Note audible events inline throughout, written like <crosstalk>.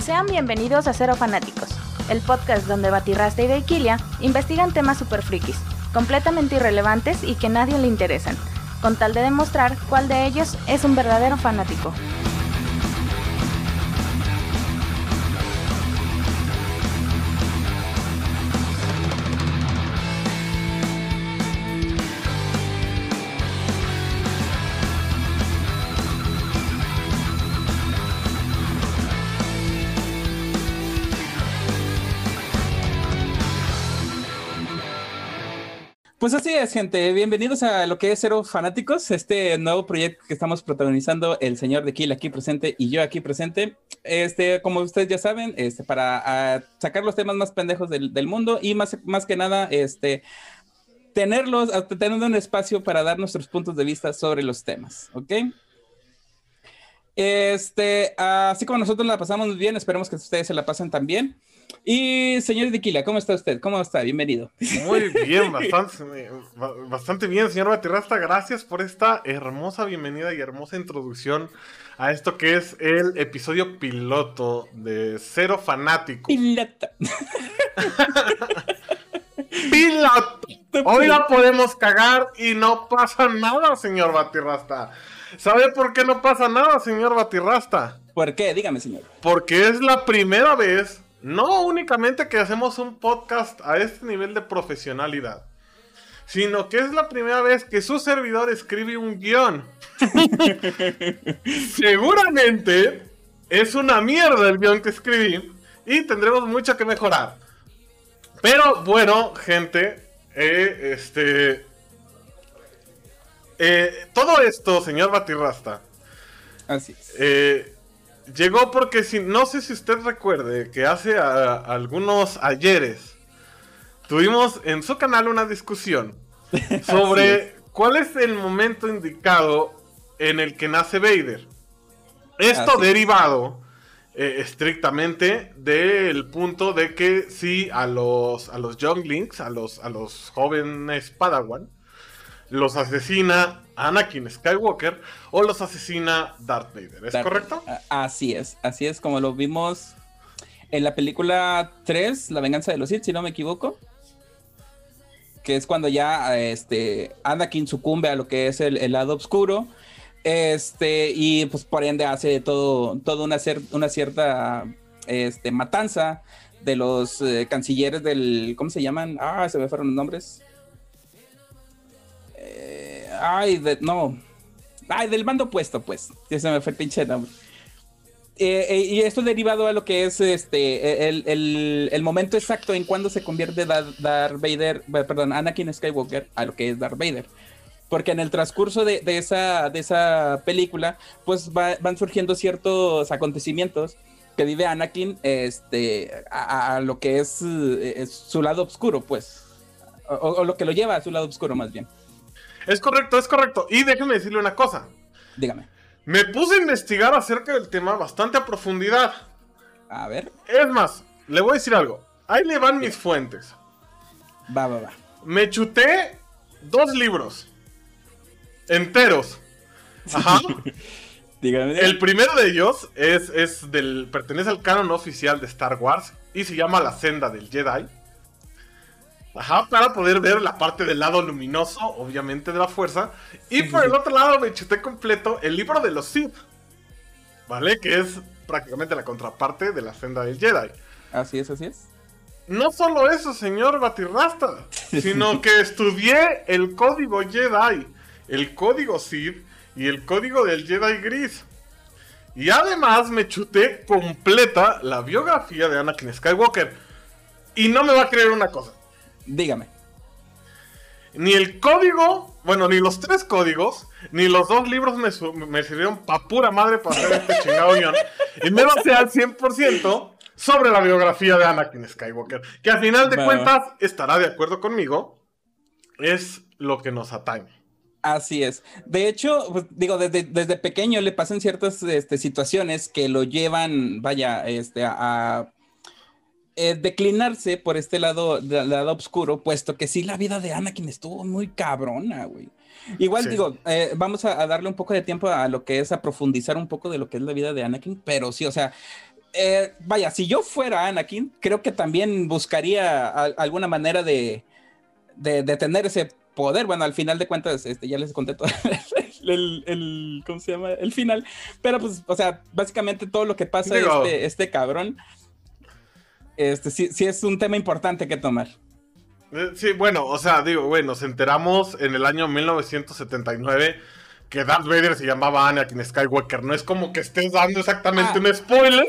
Sean bienvenidos a Cero Fanáticos, el podcast donde Batirrasta y Daikilia investigan temas super frikis, completamente irrelevantes y que nadie le interesan, con tal de demostrar cuál de ellos es un verdadero fanático. Pues así es, gente. Bienvenidos a lo que es Cero Fanáticos, este nuevo proyecto que estamos protagonizando el señor de Kill aquí presente y yo aquí presente. Este, como ustedes ya saben, este, para uh, sacar los temas más pendejos del, del, mundo y más, más que nada, este, tenerlos, tener un espacio para dar nuestros puntos de vista sobre los temas, ¿ok? Este, así como nosotros la pasamos bien, esperemos que ustedes se la pasen también. Y señor Diquila, ¿cómo está usted? ¿Cómo está? Bienvenido. Muy bien, <laughs> bastante, bastante bien, señor Batirrasta. Gracias por esta hermosa bienvenida y hermosa introducción a esto que es el episodio piloto de Cero Fanático. Piloto. <laughs> piloto. Hoy la podemos cagar y no pasa nada, señor Batirrasta. ¿Sabe por qué no pasa nada, señor Batirrasta? ¿Por qué? Dígame, señor. Porque es la primera vez no únicamente que hacemos un podcast a este nivel de profesionalidad, sino que es la primera vez que su servidor escribe un guion. <laughs> Seguramente es una mierda el guion que escribí y tendremos mucho que mejorar. Pero bueno, gente, eh, este... Eh, todo esto, señor Batirrasta. Así es. Eh, Llegó porque si, no sé si usted recuerde que hace algunos ayeres tuvimos en su canal una discusión <laughs> sobre cuál es el momento indicado en el que nace Vader. Esto derivado eh, estrictamente del punto de que si a los, a los Younglings, a los, a los jóvenes Padawan, los asesina Anakin Skywalker o los asesina Darth Vader. ¿Es correcto? Así es, así es como lo vimos en la película 3, La venganza de los Sith, si no me equivoco. Que es cuando ya este, Anakin sucumbe a lo que es el, lado oscuro. Este, y pues por ende hace todo, todo una, una cierta este, matanza de los eh, cancilleres del. ¿Cómo se llaman? Ah, se me fueron los nombres ay, de, no. Ay, del mando opuesto, pues. Ya se me fue el pinche nombre. Eh, eh, y esto derivado a lo que es este el, momento exacto en cuando se convierte Darth Vader, perdón, Anakin Skywalker a lo que es Darth Vader. Porque en el transcurso de, esa, de esa película, pues van surgiendo ciertos acontecimientos que vive Anakin este, a, lo que es, su lado oscuro, pues. o, lo que lo lleva a su lado oscuro, más bien. Es correcto, es correcto. Y déjeme decirle una cosa. Dígame. Me puse a investigar acerca del tema bastante a profundidad. A ver. Es más, le voy a decir algo. Ahí le van mis fuentes. Va, va, va. Me chuté dos libros. Enteros. Ajá. <laughs> Dígame. El primero de ellos es, es del. pertenece al canon oficial de Star Wars. Y se llama La senda del Jedi. Ajá, para poder ver la parte del lado luminoso, obviamente, de la fuerza. Y por el otro lado me chuté completo el libro de los Sith. ¿Vale? Que es prácticamente la contraparte de la senda del Jedi. Así es, así es. No solo eso, señor Batirrasta, <laughs> sino que estudié el código Jedi, el código Sith y el código del Jedi Gris. Y además me chuté completa la biografía de Anakin Skywalker. Y no me va a creer una cosa. Dígame. Ni el código, bueno, ni los tres códigos, ni los dos libros me, sirvieron pa' pura madre para hacer este <laughs> chingado guion. Y me lo sé al 100% sobre la biografía de Anakin Skywalker. Que al final de cuentas estará de acuerdo conmigo. Es lo que nos atañe. Así es. De hecho, pues, digo, desde, pequeño le pasan ciertas este, situaciones que lo llevan, vaya, este, a eh, declinarse por este lado, lado oscuro, puesto que sí, la vida de Anakin estuvo muy cabrona, güey. Igual digo, eh, vamos a, darle un poco de tiempo a lo que es a profundizar un poco de lo que es la vida de Anakin, pero sí, o sea, eh, vaya, si yo fuera Anakin, creo que también buscaría alguna manera de, de, tener ese poder. Bueno, al final de cuentas, este, ya les conté todo <laughs> el, ¿cómo se llama? El final. Pero pues, o sea, básicamente todo lo que pasa este, este cabrón, este, sí, sí es un tema importante que tomar. Eh, sí, bueno, o sea, digo, bueno, nos enteramos en el año 1979 que Darth Vader se llamaba Anakin Skywalker. No es como que estés dando exactamente ah. un spoiler.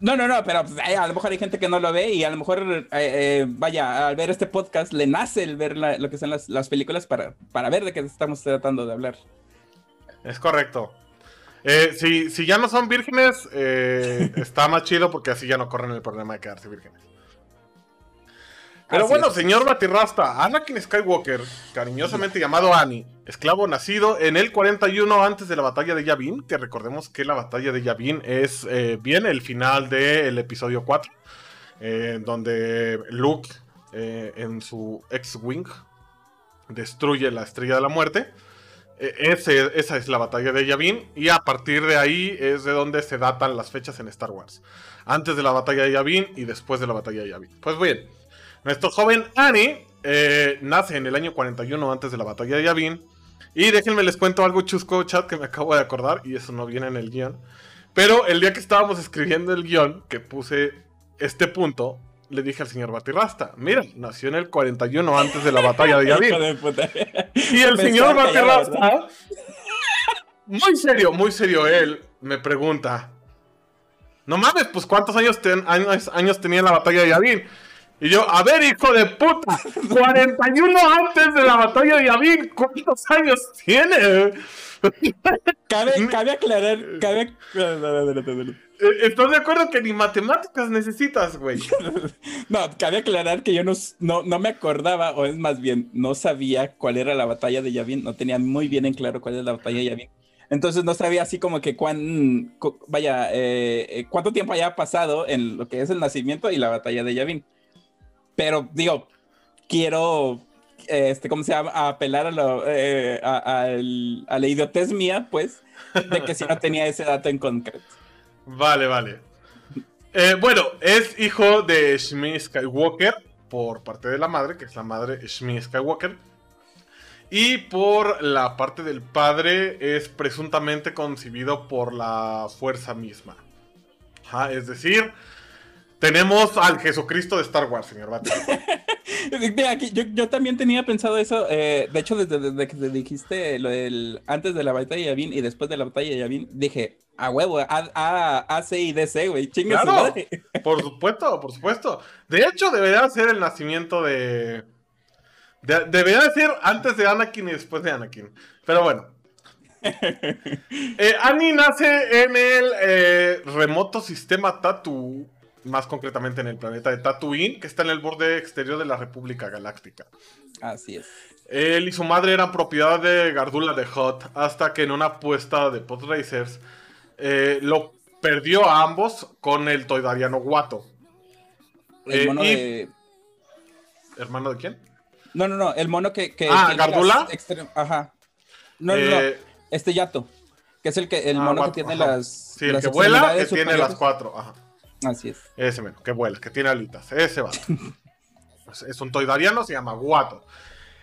No, no, no, pero pues, a lo mejor hay gente que no lo ve y a lo mejor, eh, eh, vaya, al ver este podcast le nace el ver lo que son las, películas para, para ver de qué estamos tratando de hablar. Es correcto. Si, si ya no son vírgenes, está más chido porque así ya no corren el problema de quedarse vírgenes. Pero bueno, señor Batirrasta, Anakin Skywalker, cariñosamente llamado Annie, esclavo nacido en el 41 antes de la batalla de Yavin, que recordemos que la batalla de Yavin es eh, bien el final del episodio 4, eh, donde Luke eh, en su X-Wing destruye la estrella de la muerte. Esa es la batalla de Yavin y a partir de ahí es de donde se datan las fechas en Star Wars. Antes de la batalla de Yavin y después de la batalla de Yavin. Pues bien, nuestro joven Annie nace en el año 41 antes de la batalla de Yavin y déjenme les cuento algo chusco, chat, que me acabo de acordar, y eso no viene en el guion. Pero el día que estábamos escribiendo el guion, que puse este punto, le dije al señor Batirrasta, mira, nació en el 41 antes de la batalla de Yavin. <laughs> y el <laughs> señor Batirrasta, muy serio, muy serio, él me pregunta, no mames, pues ¿cuántos años, años, años tenía la batalla de Yavin? Y yo, a ver, hijo de puta, 41 antes de la batalla de Yavin, ¿cuántos años tiene? Cabe, <laughs> aclarar, cabe... Eh, ¿Estás de acuerdo que ni matemáticas necesitas, güey? <laughs> No, cabe aclarar que yo no, no, me acordaba, o es más bien, no sabía cuál era la batalla de Yavin, no tenía muy bien en claro cuál es la batalla de Yavin. Entonces no sabía así como que cuán, vaya, eh, eh, cuánto tiempo haya pasado en lo que es el nacimiento y la batalla de Yavin. Pero digo, quiero, este, ¿cómo se llama? apelar a, lo, eh, a, la idiotez mía, pues, de que si no tenía ese dato en concreto. Vale, vale. Eh, bueno, es hijo de Shmi Skywalker por parte de la madre, que es la madre Shmi Skywalker. Y por la parte del padre es presuntamente concebido por la fuerza misma. es decir, tenemos al Jesucristo de Star Wars, señor Batman. <laughs> yo, también tenía pensado eso. Eh, de hecho, desde, que te dijiste lo del antes de la batalla de Yavin y después de la batalla de Yavin, dije, a huevo, A, A, A, C y DC, güey. Chingue claro, <laughs> Por supuesto, por supuesto. De hecho, debería ser el nacimiento de. debería ser antes de Anakin y después de Anakin. Pero bueno. <laughs> eh, Annie nace en el eh, remoto sistema Tatu más concretamente en el planeta de Tatooine, que está en el borde exterior de la República Galáctica. Así es. Él y su madre eran propiedad de Gardula de Hot, hasta que en una apuesta de Podracers eh, lo perdió a ambos con el toidariano Guato. El eh, mono de... ¿Hermano de quién? No, no, no, el mono que... ah, ¿Gardula? Ajá. No, no, no, eh, este Yato, que es el, que, el ah, mono que tiene las... Sí, el que vuela, que tiene las cuatro, ajá. Así es. Ese menos, que vuela, que tiene alitas. Ese va. <laughs> es un toidariano, se llama Guato.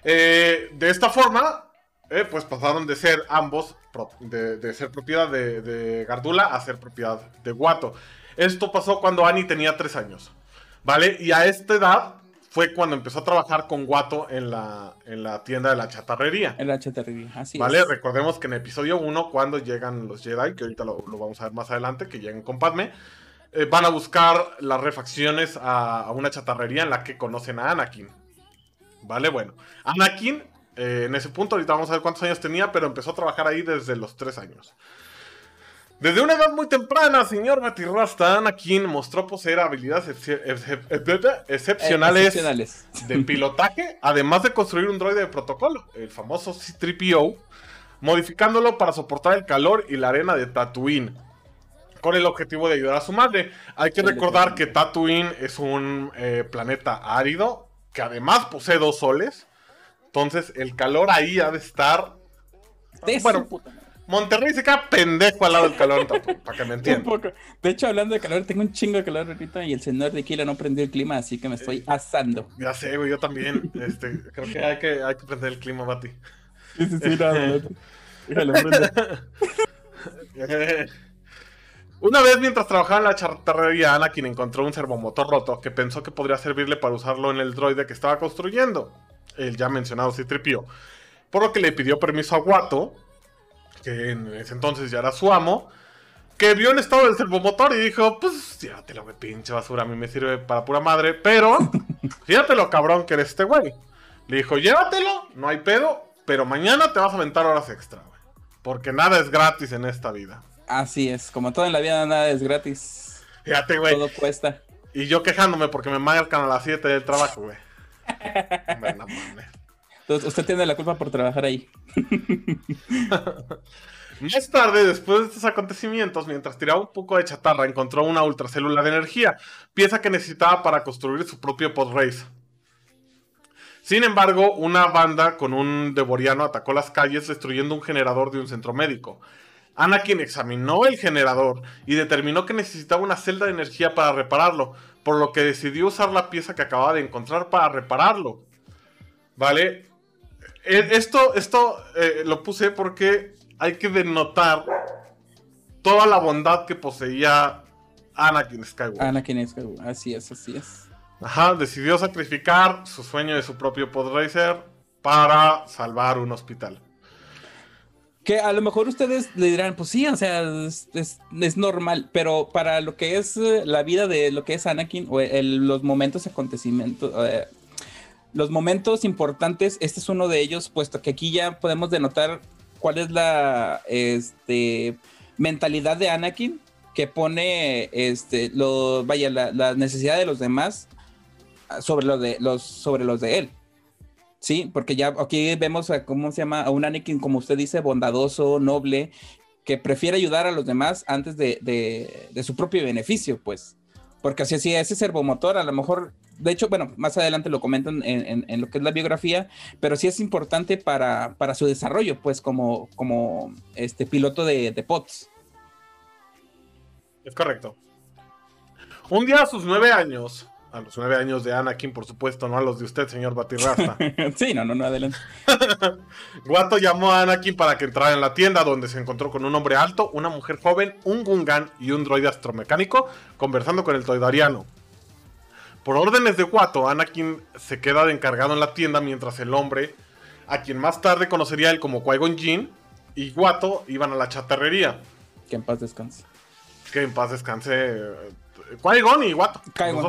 Eh, de esta forma, eh, pues pasaron de ser ambos, de, ser propiedad de, Gardula a ser propiedad de Guato. Esto pasó cuando Annie tenía tres años. ¿Vale? Y a esta edad fue cuando empezó a trabajar con Guato en la, en la tienda de la chatarrería. En la chatarrería, así ¿Vale? Recordemos que en episodio 1, cuando llegan los Jedi, que ahorita lo, lo, vamos a ver más adelante, que llegan con Padme, eh, van a buscar las refacciones a, una chatarrería en la que conocen a Anakin. Vale, bueno. Anakin, eh, en ese punto, ahorita vamos a ver cuántos años tenía, pero empezó a trabajar ahí desde los 3 años. Desde una edad muy temprana, señor Batirrasta, Anakin mostró poseer habilidades excepcionales, de pilotaje, además de construir un droide de protocolo, el famoso C-3PO, modificándolo para soportar el calor y la arena de Tatooine con el objetivo de ayudar a su madre. Hay que recordar que Tatooine es un eh, planeta árido que además posee dos soles. Entonces el calor ahí ha de estar... bueno, Monterrey se queda pendejo al lado del calor, <laughs> para que me entiendan. De hecho, hablando de calor, tengo un chingo de calor ahorita y el señor de Kila no prendió el clima, así que me estoy asando. Ya sé, güey, yo también. Este, creo que hay que, hay que prender el clima, Bati. Sí, sí, sí, nada, <laughs> Déjalo, <laughs> Una vez mientras trabajaba en la charterrería, Anakin encontró un servomotor roto que pensó que podría servirle para usarlo en el droide que estaba construyendo, el ya mencionado Citripio. Por lo que le pidió permiso a Guato, que en ese entonces ya era su amo, que vio en estado del servomotor y dijo, pues llévatelo, güey, pinche basura, a mí me sirve para pura madre, pero <laughs> fíjate lo cabrón que eres este güey. Le dijo, llévatelo, no hay pedo, pero mañana te vas a aventar horas extra, güey. Porque nada es gratis en esta vida. Así es, como todo en la vida, nada es gratis. Fíjate, güey. Todo cuesta. Y yo quejándome porque me marcan a las 7 del trabajo, güey. <laughs> bueno, Entonces, usted tiene la culpa por trabajar ahí. <laughs> Más tarde, después de estos acontecimientos, mientras tiraba un poco de chatarra, encontró una ultracélula de energía, pieza que necesitaba para construir su propio podrace. Sin embargo, una banda con un devoriano atacó las calles destruyendo un generador de un centro médico. Anakin examinó el generador y determinó que necesitaba una celda de energía para repararlo, por lo que decidió usar la pieza que acababa de encontrar para repararlo. ¿Vale? Eh, esto, esto eh, lo puse porque hay que denotar toda la bondad que poseía Anakin Skywalker. Anakin Skywalker, así es, así es. Ajá, decidió sacrificar su sueño de su propio podracer para salvar un hospital. Que a lo mejor ustedes le dirán, pues sí, o sea, es, normal, pero para lo que es eh, la vida de lo que es Anakin, o los momentos, acontecimientos, eh, los momentos importantes, este es uno de ellos, puesto que aquí ya podemos denotar cuál es la este, mentalidad de Anakin que pone este, lo, vaya, la, la necesidad de los demás sobre de los sobre los de él. Sí, porque ya aquí vemos a cómo se llama a un Anakin, como usted dice, bondadoso, noble, que prefiere ayudar a los demás antes de, de, su propio beneficio, pues. Porque así, así ese servomotor, a lo mejor, de hecho, bueno, más adelante lo comentan en, en, lo que es la biografía, pero sí es importante para, para su desarrollo, pues, como, como este piloto de, de POTS. Es correcto. Un día a sus nueve años, a los nueve años de Anakin, por supuesto, no a los de usted, señor Batirrasta. <laughs> sí, no, no, no, adelante. <laughs> Guato llamó a Anakin para que entrara en la tienda, donde se encontró con un hombre alto, una mujer joven, un Gungan y un droide astromecánico, conversando con el toidariano. Por órdenes de Guato, Anakin se queda de encargado en la tienda mientras el hombre, a quien más tarde conocería él como Qui-Gon Jinn, y Guato iban a la chatarrería. Que en paz descanse. Que en paz descanse qui y Watto.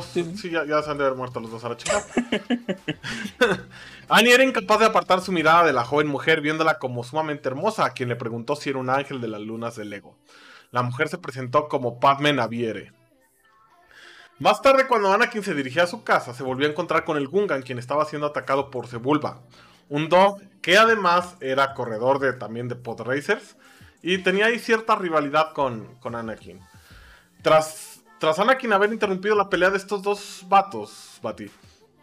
Sí, ya, se han de haber muerto los dos a la chica. <laughs> Annie era incapaz de apartar su mirada de la joven mujer, viéndola como sumamente hermosa, a quien le preguntó si era un ángel de las lunas del Lego. La mujer se presentó como Padme Naviere. Más tarde, cuando Anakin se dirigía a su casa, se volvió a encontrar con el Gungan, quien estaba siendo atacado por Sebulba, un dog que además era corredor de, también de pod racers y tenía ahí cierta rivalidad con, con Anakin. Tras tras Anakin haber interrumpido la pelea de estos dos vatos, Bati.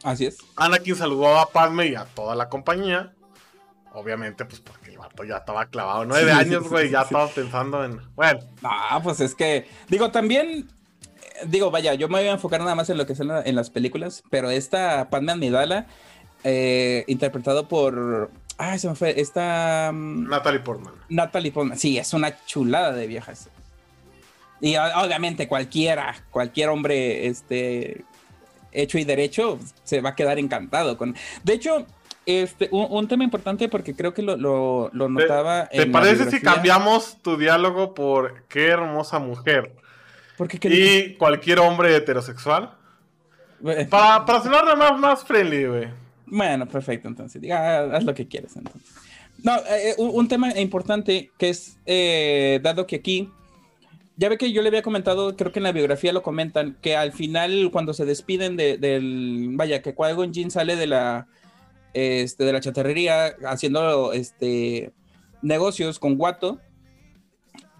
Así es. Anakin saludó a Padme y a toda la compañía. Obviamente, pues porque el vato ya estaba clavado. Nueve años, güey, ya estaba pensando en. Bueno. Ah, pues es que. Digo, también. Digo, vaya, yo me voy a enfocar nada más en lo que es en, las películas. Pero esta Padme Amidala, eh, interpretado por. Ah, se me fue. Esta. Mm, Natalie Portman. Natalie Portman. Sí, es una chulada de viejas. Y obviamente cualquiera, cualquier hombre este, hecho y derecho se va a quedar encantado con... De hecho, este, un, tema importante porque creo que lo, lo, notaba... ¿Te, parece si cambiamos tu diálogo por qué hermosa mujer? Porque, y cualquier hombre heterosexual. para, para sonar más, más friendly, güey. Bueno, perfecto, entonces. Diga, haz lo que quieras, entonces. No, eh, eh, un, tema importante que es, eh, dado que aquí ya ve que yo le había comentado, creo que en la biografía lo comentan, que al final cuando se despiden de, del, vaya, que Qui-Gon Jinn sale de la, este, de la chatarrería haciendo, este, negocios con Guato,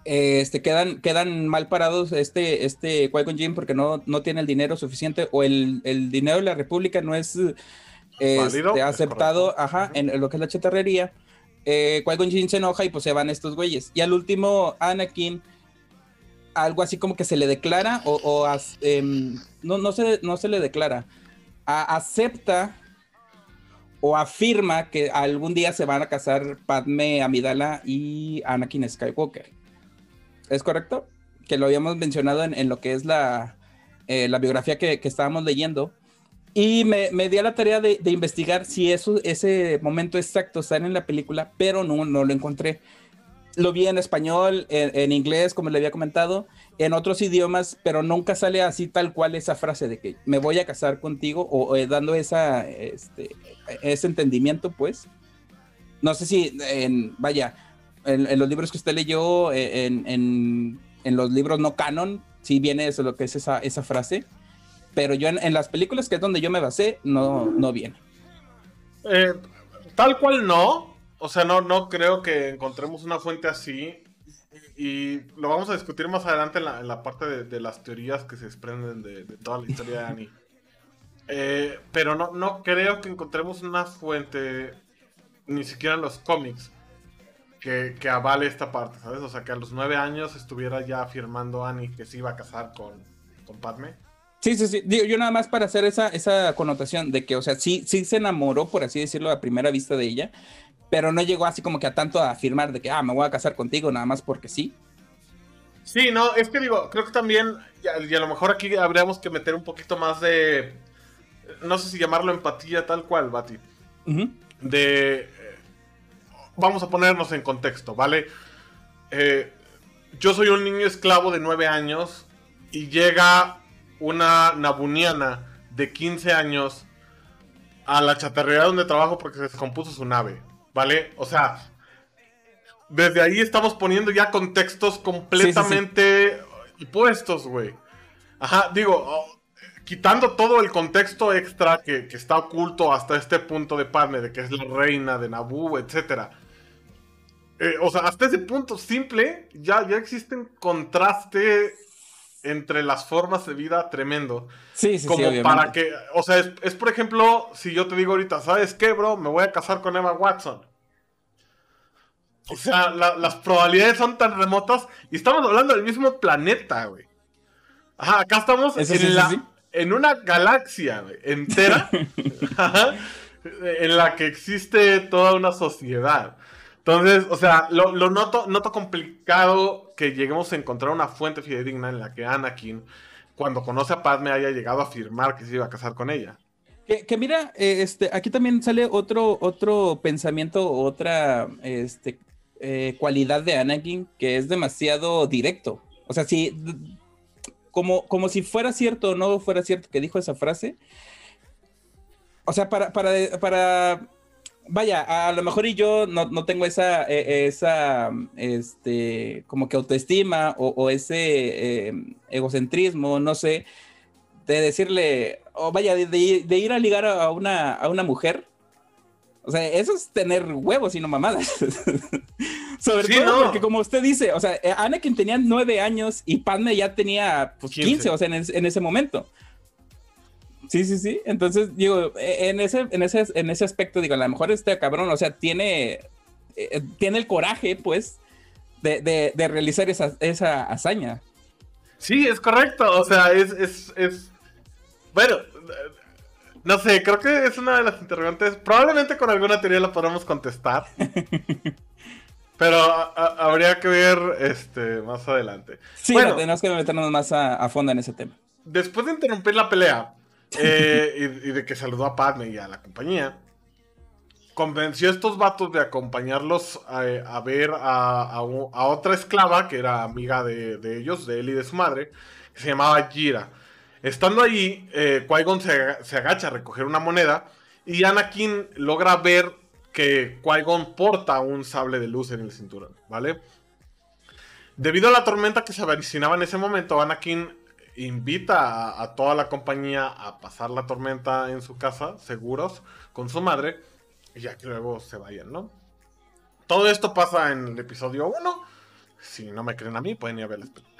este, quedan, quedan mal parados este, este Qui-Gon Jinn porque no, no tiene el dinero suficiente o el, el dinero de la República no es este, aceptado, ajá, en lo que es la chatarrería eh, Qui-Gon Jinn se enoja y pues se van estos güeyes. Y al último, Anakin, algo así como que se le declara, o, em, no, no, se, no se le declara, acepta o afirma que algún día se van a casar Padme Amidala y Anakin Skywalker. ¿Es correcto? Que lo habíamos mencionado en, lo que es la, eh, la biografía que, que estábamos leyendo y me, me di a la tarea de, de, investigar si eso, ese momento exacto está en la película, pero no, no lo encontré. Lo vi en español, en, inglés, como le había comentado, en otros idiomas, pero nunca sale así tal cual esa frase de que me voy a casar contigo o, eh, dando esa, este, ese entendimiento, pues. No sé si, en, vaya, en, los libros que usted leyó, eh, en, en, en los libros no canon, si viene eso, lo que es esa, esa frase pero yo en, las películas que es donde yo me basé, no, no viene. Eh, tal cual no. O sea, no, no creo que encontremos una fuente así. Y lo vamos a discutir más adelante en la, parte de, las teorías que se desprenden de, toda la historia de Annie. Eh, pero no, no creo que encontremos una fuente, ni siquiera en los cómics, que, que, avale esta parte, ¿sabes? O sea, que a los nueve años estuviera ya afirmando Annie que se iba a casar con, con Padme. Sí, sí, sí. Digo, yo nada más para hacer esa, esa connotación de que, o sea, sí, sí se enamoró, por así decirlo, a primera vista de ella, pero no llegó así como que a tanto a afirmar de que, ah, me voy a casar contigo nada más porque sí. Sí, no, es que digo, creo que también, y a, lo mejor aquí habríamos que meter un poquito más de, no sé si llamarlo empatía tal cual, Bati. De, eh, vamos a ponernos en contexto, ¿vale? Eh, yo soy un niño esclavo de nueve años y llega una nabuniana de 15 años a la chatarrería donde trabajo porque se descompuso su nave, ¿vale? O sea, desde ahí estamos poniendo ya contextos completamente puestos, güey. Ajá, digo, oh, quitando todo el contexto extra que, está oculto hasta este punto de Padme, de que es la reina de Naboo, etc. Eh, o sea, hasta ese punto simple ya, ya existen contraste entre las formas de vida tremendo. Sí, sí, Como para que, o sea, es, por ejemplo, si yo te digo ahorita, ¿sabes qué, bro? Me voy a casar con Emma Watson. O sea, las probabilidades son tan remotas y estamos hablando del mismo planeta, güey. Ajá, acá estamos en, la, en una galaxia güey, entera <laughs> en la que existe toda una sociedad. Entonces, o sea, lo, noto, noto complicado que lleguemos a encontrar una fuente fidedigna en la que Anakin, cuando conoce a Padme, haya llegado a afirmar que se iba a casar con ella. Que, mira, eh, este, aquí también sale otro, otro pensamiento, otra este, eh, cualidad de Anakin que es demasiado directo. O sea, si, como, como si fuera cierto o no fuera cierto que dijo esa frase. O sea, para, para, para vaya, a lo mejor y yo no, tengo esa, e, esa, este, como que autoestima o, ese em, egocentrismo, no sé, de decirle, o vaya, de, ir a ligar a una, a una mujer. O sea, eso es tener huevos y no mamadas. <laughs> Sobre todo porque como usted dice, o sea, Anakin tenía nueve años y Padme ya tenía pues, 15, o sea, en ese momento. Sí, sí, sí. Entonces, digo, e, en ese, en ese, en ese aspecto, digo, a lo mejor este cabrón, o sea, tiene, eh, eh, tiene el coraje, pues, de, realizar esa, esa, hazaña. Sí, es correcto. O sea, es, es, Bueno, no sé, creo que es una de las interrogantes. Probablemente con alguna teoría la podamos contestar. <laughs> Pero habría que ver este más adelante. Sí, bueno, tenemos que meternos más a, a fondo en ese tema. Después de interrumpir la pelea, <laughs> eh, y, de que saludó a Padme y a la compañía. Convenció a estos vatos de acompañarlos a, ver a, otra esclava que era amiga de, ellos, de él y de su madre, que se llamaba Jira. Estando ahí, eh, Qui-Gon se, agacha a recoger una moneda y Anakin logra ver que Qui-Gon porta un sable de luz en el cinturón, ¿vale? Debido a la tormenta que se avecinaba en ese momento, Anakin invita a, toda la compañía a pasar la tormenta en su casa, seguros, con su madre, y ya que luego se vayan, ¿no? Todo esto pasa en el episodio 1. Si no me creen a mí, pueden ir a ver las películas.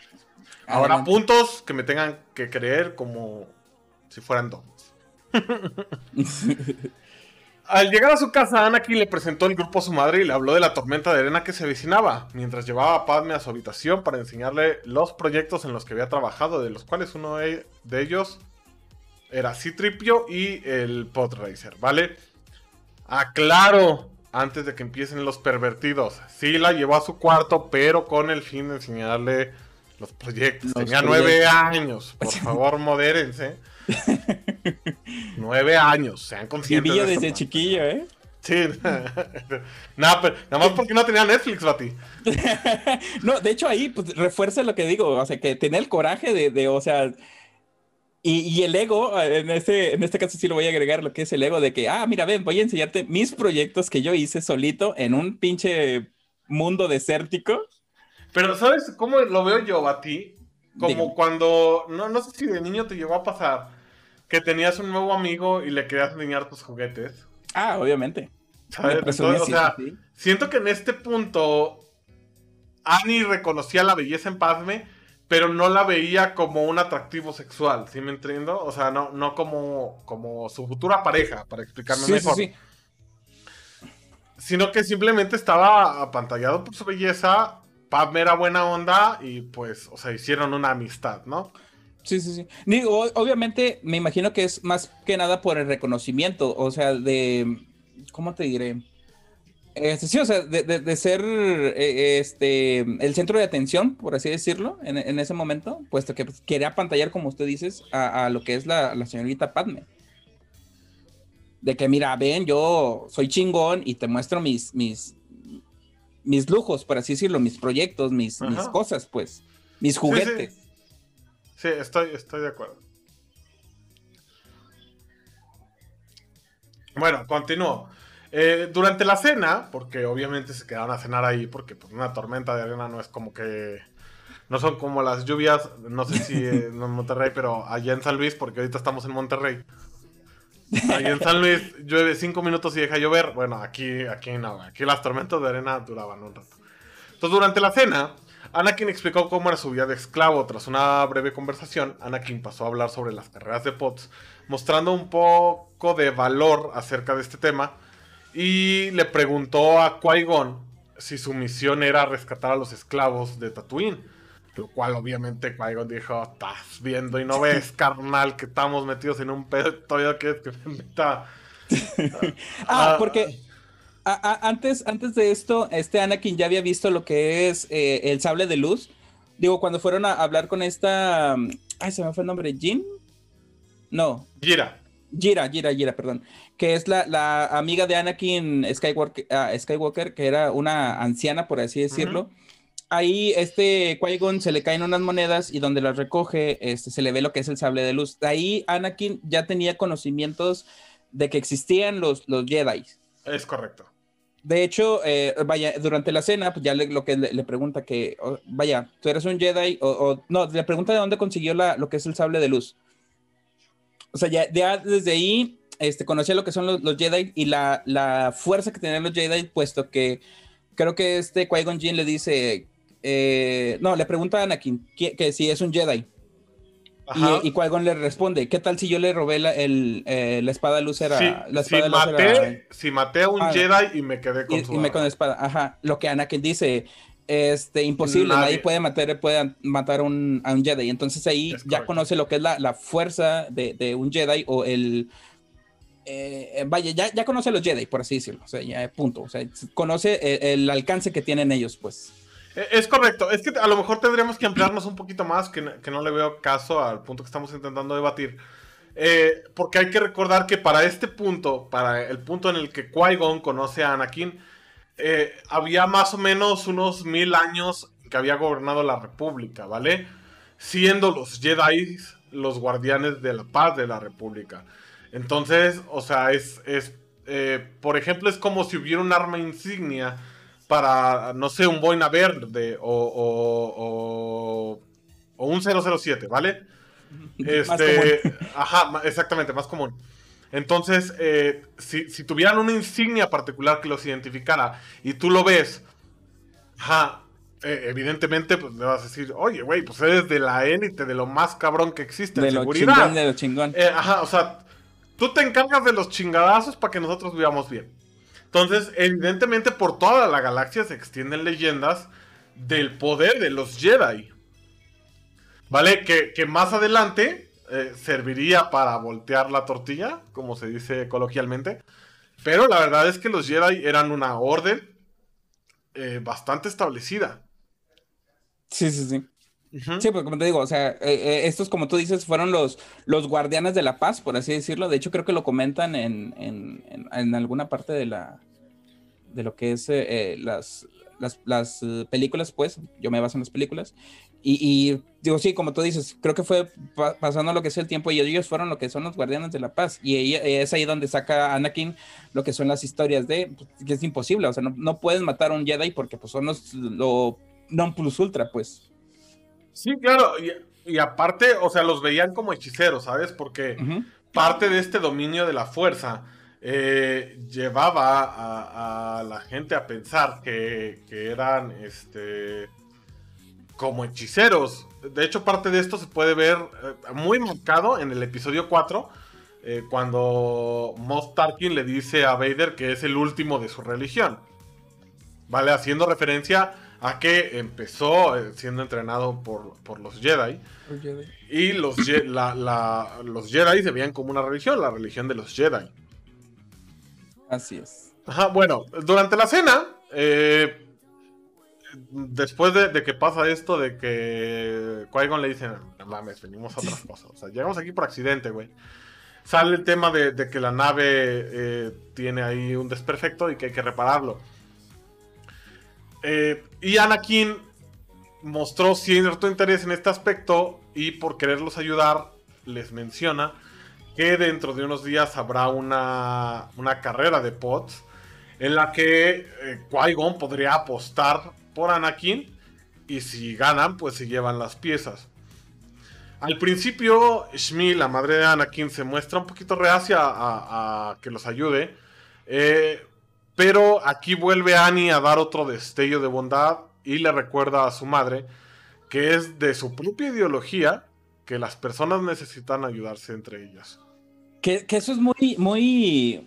Ahora, puntos que me tengan que creer como si fueran dos. <laughs> Al llegar a su casa, Anakin le presentó el grupo a su madre y le habló de la tormenta de arena que se avecinaba, mientras llevaba a Padme a su habitación para enseñarle los proyectos en los que había trabajado, de los cuales uno de ellos era Citripio y el Podracer, ¿vale? Aclaro, antes de que empiecen los pervertidos, sí la llevó a su cuarto, pero con el fin de enseñarle los proyectos. Tenía nueve años, por <laughs> favor, modérense. Nueve años, sean conscientes. Vivía desde chiquillo, ¿eh? Sí, <laughs> nada, pero, nada más porque no tenía Netflix, Bati. <laughs> no, de hecho ahí pues, refuerza lo que digo, o sea, que tenía el coraje de, de o sea, y, y, el ego, en este, en este caso sí lo voy a agregar, lo que es el ego de que, ah, mira, ven, voy a enseñarte mis proyectos que yo hice solito en un pinche mundo desértico. Pero ¿sabes cómo lo veo yo, Bati? Como cuando, no, no sé si de niño te llegó a pasar que tenías un nuevo amigo y le querías enseñar tus juguetes. Ah, obviamente. ¿Sabes? o sea, siento que en este punto Annie reconocía la belleza en Padme, pero no la veía como un atractivo sexual, ¿sí me entiendo? O sea, no, no como, como su futura pareja, para explicarme mejor. Sí, Sino que simplemente estaba apantallado por su belleza, Padme era buena onda y pues, o sea, hicieron una amistad, ¿no? Sí, sí, sí. Obviamente me imagino que es más que nada por el reconocimiento, o sea, de, ¿cómo te diré? Este, sí, o sea, de, ser eh, este, el centro de atención, por así decirlo, en, ese momento, puesto que pues, quería pantallar, como usted dices, a, lo que es la, señorita Padme. De que, mira, ven, yo soy chingón y te muestro mis, mis, mis lujos, por así decirlo, mis proyectos, mis, mis cosas, pues, mis juguetes. Sí, estoy, estoy de acuerdo. Bueno, continúo. Eh, durante la cena, porque obviamente se quedaron a cenar ahí, porque pues, una tormenta de arena no es como que. No son como las lluvias, no sé si <laughs> en Monterrey, pero allá en San Luis, porque ahorita estamos en Monterrey. Allá en San Luis llueve cinco minutos y deja llover. Bueno, aquí, aquí no, aquí las tormentas de arena duraban un rato. Entonces, durante la cena, Anakin explicó cómo era su vida de esclavo. Tras una breve conversación, Anakin pasó a hablar sobre las carreras de POTS, mostrando un poco de valor acerca de este tema. Y le preguntó a Qui-Gon si su misión era rescatar a los esclavos de Tatooine. Lo cual, obviamente, Qui-Gon dijo: Estás viendo y no ves, carnal, que estamos metidos en un pedo. Todavía que me ah, <laughs> ah, porque antes, antes de esto, este Anakin ya había visto lo que es eh, el sable de luz. Digo, cuando fueron a hablar con esta. Mm, ay, se me fue el nombre. ¿Jin? No. Gira. Gira, Gira, Gira, perdón. Que es la, amiga de Anakin Skywalker, ah, Skywalker, que era una anciana, por así decirlo. Ahí, este Qui-Gon se le caen unas monedas y donde las recoge, este, se le ve lo que es el sable de luz. Ahí Anakin ya tenía conocimientos de que existían los, los Jedi. Es correcto. De hecho, eh, vaya, durante la cena, pues ya lo que le, pregunta que, vaya, tú eres un Jedi, o, no, le pregunta de dónde consiguió la, lo que es el sable de luz. O sea, ya, desde ahí este, conocía lo que son los, Jedi y la, la, fuerza que tenían los Jedi, puesto que creo que este Qui-Gon Jinn le dice, eh, no, le pregunta a Anakin que, que si es un Jedi. Y, y qui le responde, ¿qué tal si yo le robé la, el, eh, la espada lucera? la espada si, maté, si maté a un ah, Jedi y me quedé con y, su y me con la espada, ajá. Lo que Anakin dice, este, imposible, nadie, puede matar, puede matar un, a un Jedi. Entonces ahí ya conoce lo que es la, la fuerza de, de, un Jedi o el... Eh, vaya, ya, ya conoce a los Jedi, por así decirlo. O sea, ya punto. O sea, conoce el, el alcance que tienen ellos, pues. Eh, es correcto, es que a lo mejor tendríamos que ampliarnos un poquito más, que, no le veo caso al punto que estamos intentando debatir. Eh, porque hay que recordar que para este punto, para el punto en el que Qui-Gon conoce a Anakin, eh, había más o menos unos mil años que había gobernado la República, ¿vale? Siendo los Jedi los guardianes de la paz de la República. Entonces, o sea, es, es por ejemplo, es como si hubiera un arma insignia para, no sé, un boina verde o, o, un 007, ¿vale? <laughs> Este, ajá, exactamente, más común. Entonces, eh, si, tuvieran una insignia particular que los identificara y tú lo ves, ajá, eh, evidentemente, pues le vas a decir, oye, güey, pues eres de la élite, de lo más cabrón que existe de en lo Chingón, de lo chingón. Eh, ajá, o sea, tú te encargas de los chingadazos para que nosotros vivamos bien. Entonces, evidentemente por toda la galaxia se extienden leyendas del poder de los Jedi. ¿Vale? Que, más adelante eh, serviría para voltear la tortilla, como se dice coloquialmente. Pero la verdad es que los Jedi eran una orden eh, bastante establecida. Sí, sí, sí. Sí, pues como te digo, o sea, eh, eh, estos, como tú dices, fueron los, los guardianes de la paz, por así decirlo. De hecho, creo que lo comentan en, en, en, alguna parte de la de lo que es las, las, las películas, pues, yo me baso en las películas. Y, digo, sí, como tú dices, creo que fue pasando lo que es el tiempo y ellos fueron lo que son los guardianes de la paz. Y es ahí donde saca Anakin lo que son las historias de pues, que es imposible. O sea, no, no puedes matar a un Jedi porque pues, son los lo non plus ultra, pues. Sí, claro. Y, aparte, o sea, los veían como hechiceros, ¿sabes? Porque parte de este dominio de la fuerza eh, llevaba a, la gente a pensar que, que eran este como hechiceros. De hecho, parte de esto se puede ver eh, muy marcado en el episodio 4, eh, cuando Moff Tarkin le dice a Vader que es el último de su religión. ¿Vale? Haciendo referencia a que empezó siendo entrenado por, los Jedi. Y los, los Jedi se veían como una religión, la religión de los Jedi. Así es. Ajá, bueno, durante la cena, después de, que pasa esto de que Qui-Gon le dicen, no mames, venimos a otras cosas. O sea, llegamos aquí por accidente, güey. Sale el tema de, que la nave eh, tiene ahí un desperfecto y que hay que repararlo. Eh, y Anakin mostró cierto interés en este aspecto y por quererlos ayudar les menciona que dentro de unos días habrá una, una carrera de pods en la que eh, Qui-Gon podría apostar por Anakin y si ganan, pues se llevan las piezas. Al principio, Shmi, la madre de Anakin, se muestra un poquito reacia a, que los ayude. Eh, pero aquí vuelve Annie a dar otro destello de bondad y le recuerda a su madre que es de su propia ideología que las personas necesitan ayudarse entre ellas. Que, que eso es muy, muy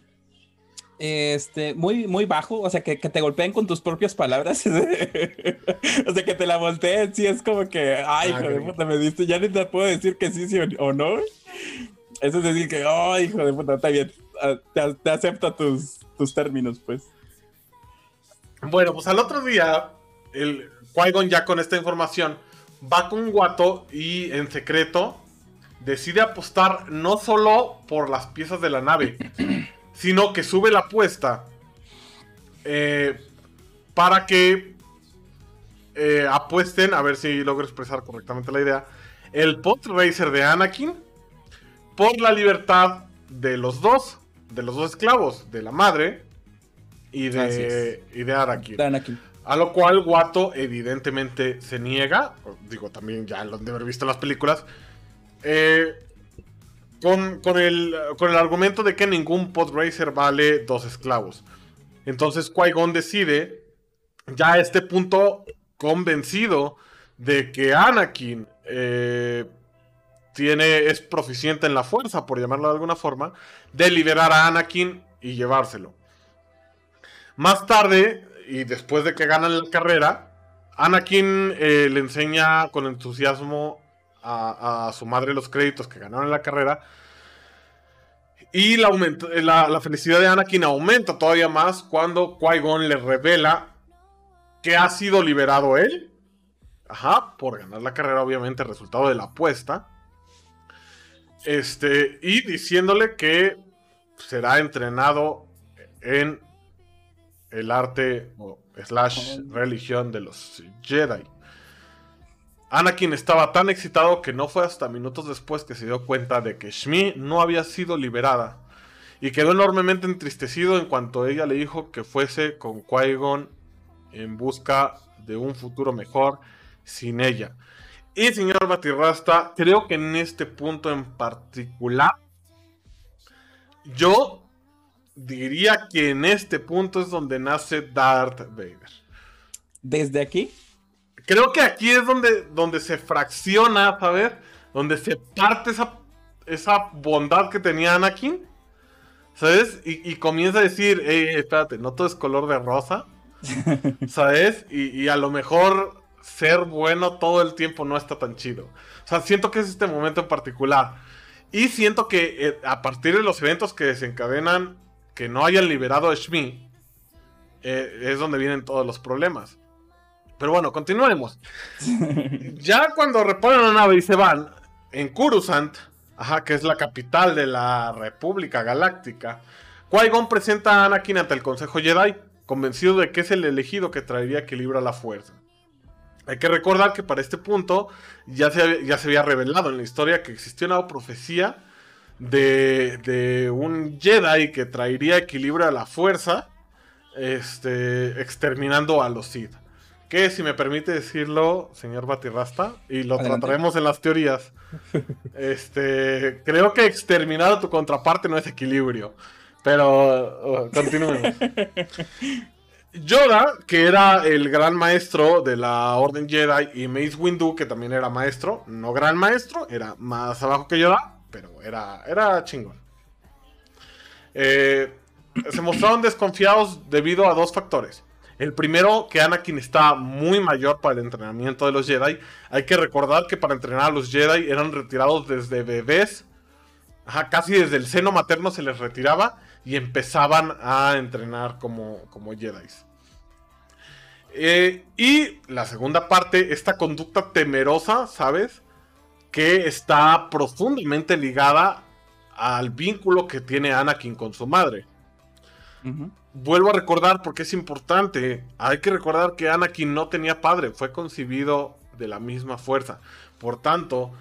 este, muy, muy bajo, o sea, que, te golpeen con tus propias palabras, <laughs> o sea, que te la volteen, sí, es como que, ay, hijo de puta, me diste, ya ni te puedo decir que sí, sí o no. Eso es decir que, ay, hijo de puta, está bien, ah, te, acepto tus, tus términos, pues. Bueno, pues al otro día, el qui ya con esta información va con Guato y en secreto decide apostar no solo por las piezas de la nave, <clears throat> sino que sube la apuesta eh, para que eh, apuesten, a ver si logro expresar correctamente la idea, el pot racer de Anakin por la libertad de los dos, de los dos esclavos, de la madre y de, y de Anakin. A lo cual Guato evidentemente se niega, digo también ya lo han de haber visto en las películas, eh, con, el, con el argumento de que ningún podracer vale dos esclavos. Entonces Qui-Gon decide, ya a este punto convencido de que Anakin eh, tiene, es proficiente en la fuerza, por llamarlo de alguna forma, de liberar a Anakin y llevárselo. Más tarde, y después de que ganan la carrera, Anakin eh, le enseña con entusiasmo a, su madre los créditos que ganaron en la carrera. Y la, la, felicidad de Anakin aumenta todavía más cuando Qui-Gon le revela que ha sido liberado él. Ajá, por ganar la carrera, obviamente, resultado de la apuesta. Este, y diciéndole que será entrenado en el arte o slash religión de los Jedi. Anakin estaba tan excitado que no fue hasta minutos después que se dio cuenta de que Shmi no había sido liberada y quedó enormemente entristecido en cuanto ella le dijo que fuese con Qui-Gon en busca de un futuro mejor sin ella. Y señor Batirrasta, creo que en este punto en particular, yo diría que en este punto es donde nace Darth Vader. ¿Desde aquí? Creo que aquí es donde, donde se fracciona, ¿sabes? Donde se parte esa, esa bondad que tenía Anakin ¿sabes? Y, comienza a decir, hey, espérate, no todo es color de rosa, <laughs> ¿sabes? Y, a lo mejor ser bueno todo el tiempo no está tan chido. O sea, siento que es este momento en particular. Y siento que eh, a partir de los eventos que desencadenan que no hayan liberado a Shmi, eh, es donde vienen todos los problemas. Pero bueno, continuemos. <laughs> ya cuando reponen la nave y se van, en Kurusant, ajá, que es la capital de la República Galáctica, Qui-Gon presenta a Anakin ante el Consejo Jedi, convencido de que es el elegido que traería equilibrio a la fuerza. Hay que recordar que para este punto ya se, ya se había revelado en la historia que existió una profecía de, de un Jedi que traería equilibrio a la fuerza, este, exterminando a los Sith que si me permite decirlo, señor Batirrasta, y lo trataremos en las teorías, este, creo que exterminar a tu contraparte no es equilibrio. Pero uh, continuemos. <laughs> Yoda, que era el gran maestro de la Orden Jedi, y Mace Windu, que también era maestro, no gran maestro, era más abajo que Yoda, pero era, era chingón. Eh, se mostraron desconfiados debido a dos factores. El primero, que Anakin está muy mayor para el entrenamiento de los Jedi. Hay que recordar que para entrenar a los Jedi eran retirados desde bebés. Casi desde el seno materno se les retiraba y empezaban a entrenar como, como Jedi. Eh, y la segunda parte, esta conducta temerosa, ¿sabes? Que está profundamente ligada al vínculo que tiene Anakin con su madre vuelvo a recordar porque es importante. Hay que recordar que Anakin no tenía padre, fue concebido de la misma fuerza. Por tanto,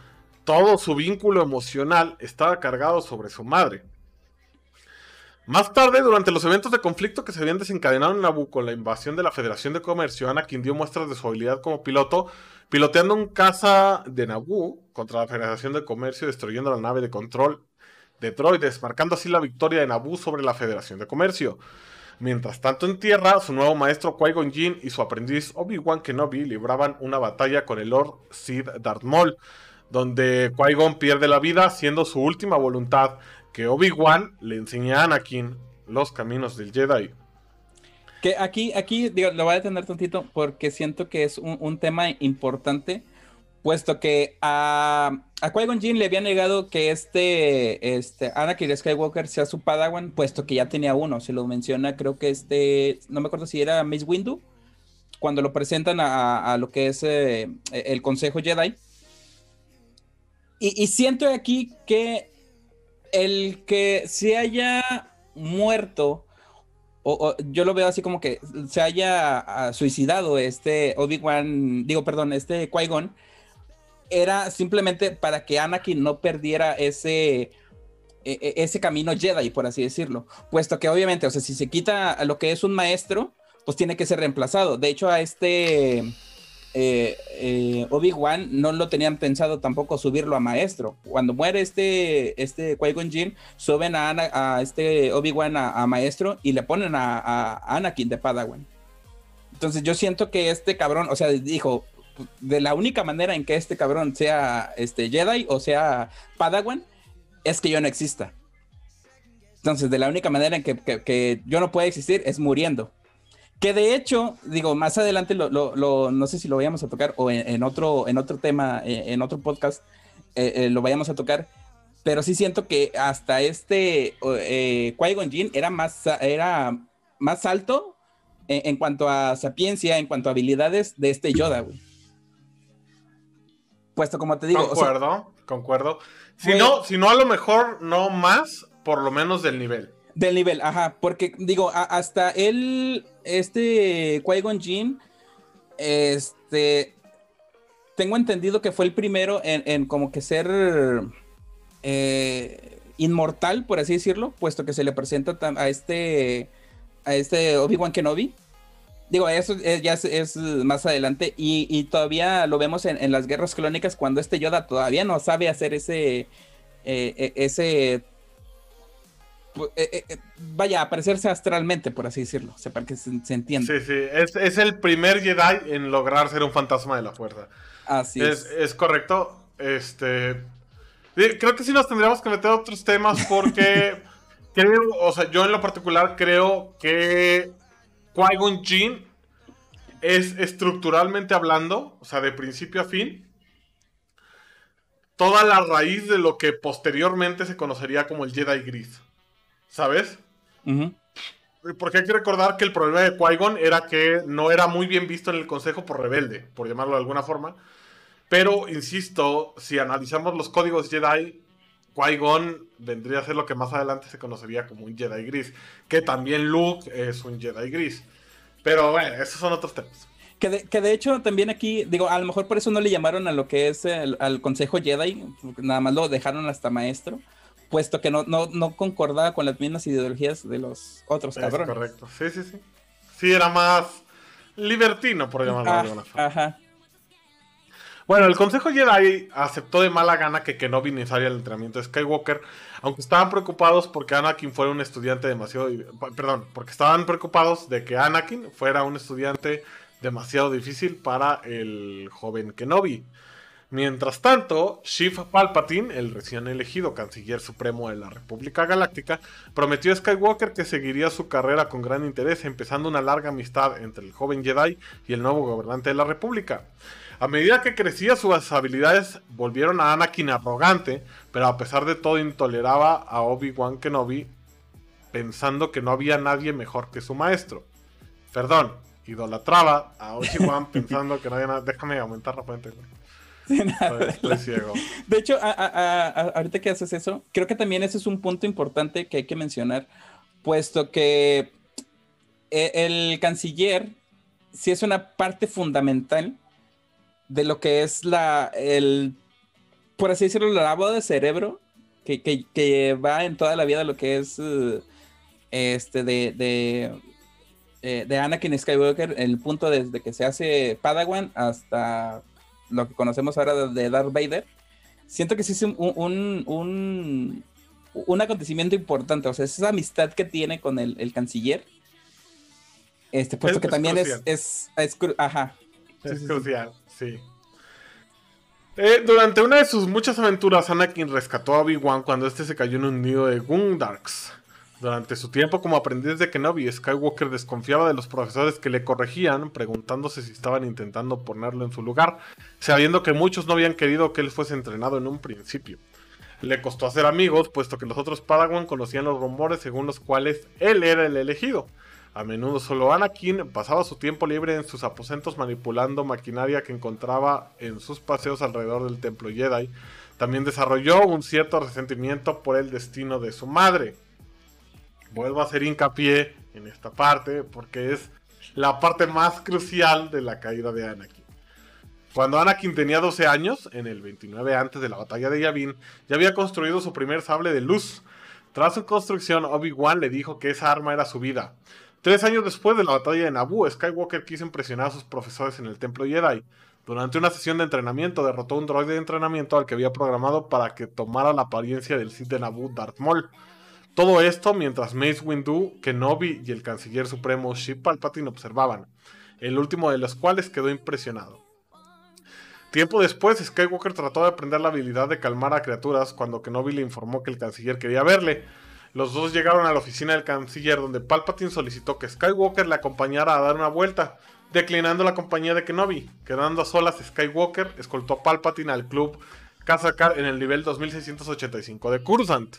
todo su vínculo emocional estaba cargado sobre su madre. Más tarde, durante los eventos de conflicto que se habían desencadenado en Naboo con la invasión de la Federación de Comercio, Anakin dio muestras de su habilidad como piloto, piloteando un caza de Naboo contra la Federación de Comercio, destruyendo la nave de control de droides, marcando así la victoria de Naboo sobre la Federación de Comercio. Mientras tanto en tierra, su nuevo maestro Qui-Gon Jinn y su aprendiz Obi-Wan Kenobi libraban una batalla con el Lord Sid Darth Maul, donde Qui-Gon pierde la vida siendo su última voluntad que Obi-Wan le enseña a Anakin los caminos del Jedi. Que aquí, aquí digo, lo voy a detener tantito porque siento que es un tema importante puesto que a, a Qui-Gon Jinn le había negado que este, este Anakin Skywalker sea su Padawan, puesto que ya tenía uno, se lo menciona, creo que este, no me acuerdo si era Mace Windu, cuando lo presentan a, lo que es eh, el Consejo Jedi. Y, siento aquí que el que se haya muerto, o, yo lo veo así como que se haya ah, suicidado este Obi-Wan, digo, perdón, este Qui-Gon, era simplemente para que Anakin no perdiera ese, e, e, ese camino Jedi, por así decirlo. Puesto que obviamente, o sea, si se quita a lo que es un maestro, pues tiene que ser reemplazado. De hecho, a este eh, eh, Obi-Wan no lo tenían pensado tampoco subirlo a maestro. Cuando muere este, este Qui-Gon Jinn, suben a, este Obi-Wan a, maestro y le ponen a, a Anakin de Padawan. Entonces yo siento que este cabrón, o sea, dijo, de la única manera en que este cabrón sea este Jedi o sea Padawan es que yo no exista. Entonces, de la única manera en que, yo no pueda existir es muriendo. Que de hecho, digo, más adelante lo, no sé si lo vayamos a tocar o en, otro, en otro tema, eh, en otro podcast, eh, eh, lo vayamos a tocar. Pero sí siento que hasta este Qui-Gon Jinn era más, era más alto en, en, cuanto a sapiencia, en cuanto a habilidades de este Yoda, güey puesto como te digo. Concuerdo, concuerdo. Si no, si no, a lo mejor no más, por lo menos del nivel. Del nivel, ajá, porque digo, hasta él, este Qui-Gon Jinn, este, tengo entendido que fue el primero en, como que ser eh, inmortal, por así decirlo, puesto que se le presenta a este, a este Obi-Wan Kenobi Digo, eso ya es, más adelante y, todavía lo vemos en, las guerras clónicas cuando este Yoda todavía no sabe hacer ese, eh, e, ese, eh, eh, vaya, aparecerse astralmente, por así decirlo, o sea, para que se, entienda. Sí, sí, es, el primer Jedi en lograr ser un fantasma de la fuerza. Así es. Es, correcto, este... Creo que sí nos tendríamos que meter a otros temas porque... <laughs> creo, o sea, yo en lo particular creo que Qui-Gon Jinn es estructuralmente hablando, o sea, de principio a fin, toda la raíz de lo que posteriormente se conocería como el Jedi Gris. ¿Sabes? Porque hay que recordar que el problema de Qui-Gon era que no era muy bien visto en el consejo por rebelde, por llamarlo de alguna forma. Pero, insisto, si analizamos los códigos Jedi, Qui-Gon vendría a ser lo que más adelante se conocería como un Jedi gris. Que también Luke es un Jedi gris. Pero bueno, esos son otros temas. Que de, hecho también aquí, digo, a lo mejor por eso no le llamaron a lo que es el, al Consejo Jedi, nada más lo dejaron hasta maestro, puesto que no, no, concordaba con las mismas ideologías de los otros es cabrones. Correcto, sí, sí, sí. Sí, era más libertino, por llamarlo de alguna forma. Ajá. Bueno, el Consejo Jedi aceptó de mala gana que Kenobi iniciara el entrenamiento de Skywalker, aunque estaban preocupados porque Anakin fuera un estudiante demasiado... Perdón, porque estaban preocupados de que Anakin fuera un estudiante demasiado difícil para el joven Kenobi. Mientras tanto, Shiv Palpatine, el recién elegido canciller supremo de la República Galáctica, prometió a Skywalker que seguiría su carrera con gran interés, empezando una larga amistad entre el joven Jedi y el nuevo gobernante de la República. A medida que crecía, sus habilidades volvieron a Anakin arrogante, pero a pesar de todo intoleraba a Obi-Wan Kenobi, pensando que no había nadie mejor que su maestro. Perdón, idolatraba a Obi-Wan <laughs> pensando que no había nada. Déjame aumentar. Estoy, ciego. De hecho, ahorita que haces eso, creo que también ese es un punto importante que hay que mencionar, puesto que e, el canciller sí es una parte fundamental de lo que es la, el, por así decirlo, la lavado de cerebro que, va en toda la vida lo que es eh, este de, de, eh, de Anakin Skywalker, el punto desde que se hace Padawan hasta lo que conocemos ahora de Darth Vader. Siento que sí es un, un, un, acontecimiento importante, o sea, esa amistad que tiene con el, canciller. Este, puesto que también es, es, ajá. Es crucial. Sí. Eh, durante una de sus muchas aventuras, Anakin rescató a Obi-Wan cuando este se cayó en un nido de Gundarks. Durante su tiempo como aprendiz de Kenobi, Skywalker desconfiaba de los profesores que le corregían, preguntándose si estaban intentando ponerlo en su lugar, sabiendo que muchos no habían querido que él fuese entrenado en un principio. Le costó hacer amigos, puesto que los otros Padawan conocían los rumores según los cuales él era el elegido. A menudo solo Anakin pasaba su tiempo libre en sus aposentos manipulando maquinaria que encontraba en sus paseos alrededor del templo Jedi. También desarrolló un cierto resentimiento por el destino de su madre. Vuelvo a hacer hincapié en esta parte porque es la parte más crucial de la caída de Anakin. Cuando Anakin tenía 12 años, en el 29 antes de la batalla de Yavin, ya había construido su primer sable de luz. Tras su construcción, Obi-Wan le dijo que esa arma era su vida. Tres años después de la batalla de Naboo, Skywalker quiso impresionar a sus profesores en el Templo Jedi. Durante una sesión de entrenamiento, derrotó a un droide de entrenamiento al que había programado para que tomara la apariencia del Sith de Naboo, Darth Maul. Todo esto mientras Mace Windu, Kenobi y el canciller supremo Sheev Palpatine observaban, el último de los cuales quedó impresionado. Tiempo después, Skywalker trató de aprender la habilidad de calmar a criaturas cuando Kenobi le informó que el canciller quería verle. Los dos llegaron a la oficina del canciller donde Palpatine solicitó que Skywalker le acompañara a dar una vuelta, declinando la compañía de Kenobi. Quedando a solas, Skywalker escoltó a Palpatine al club Kazakar en el nivel 2685 de Cursant.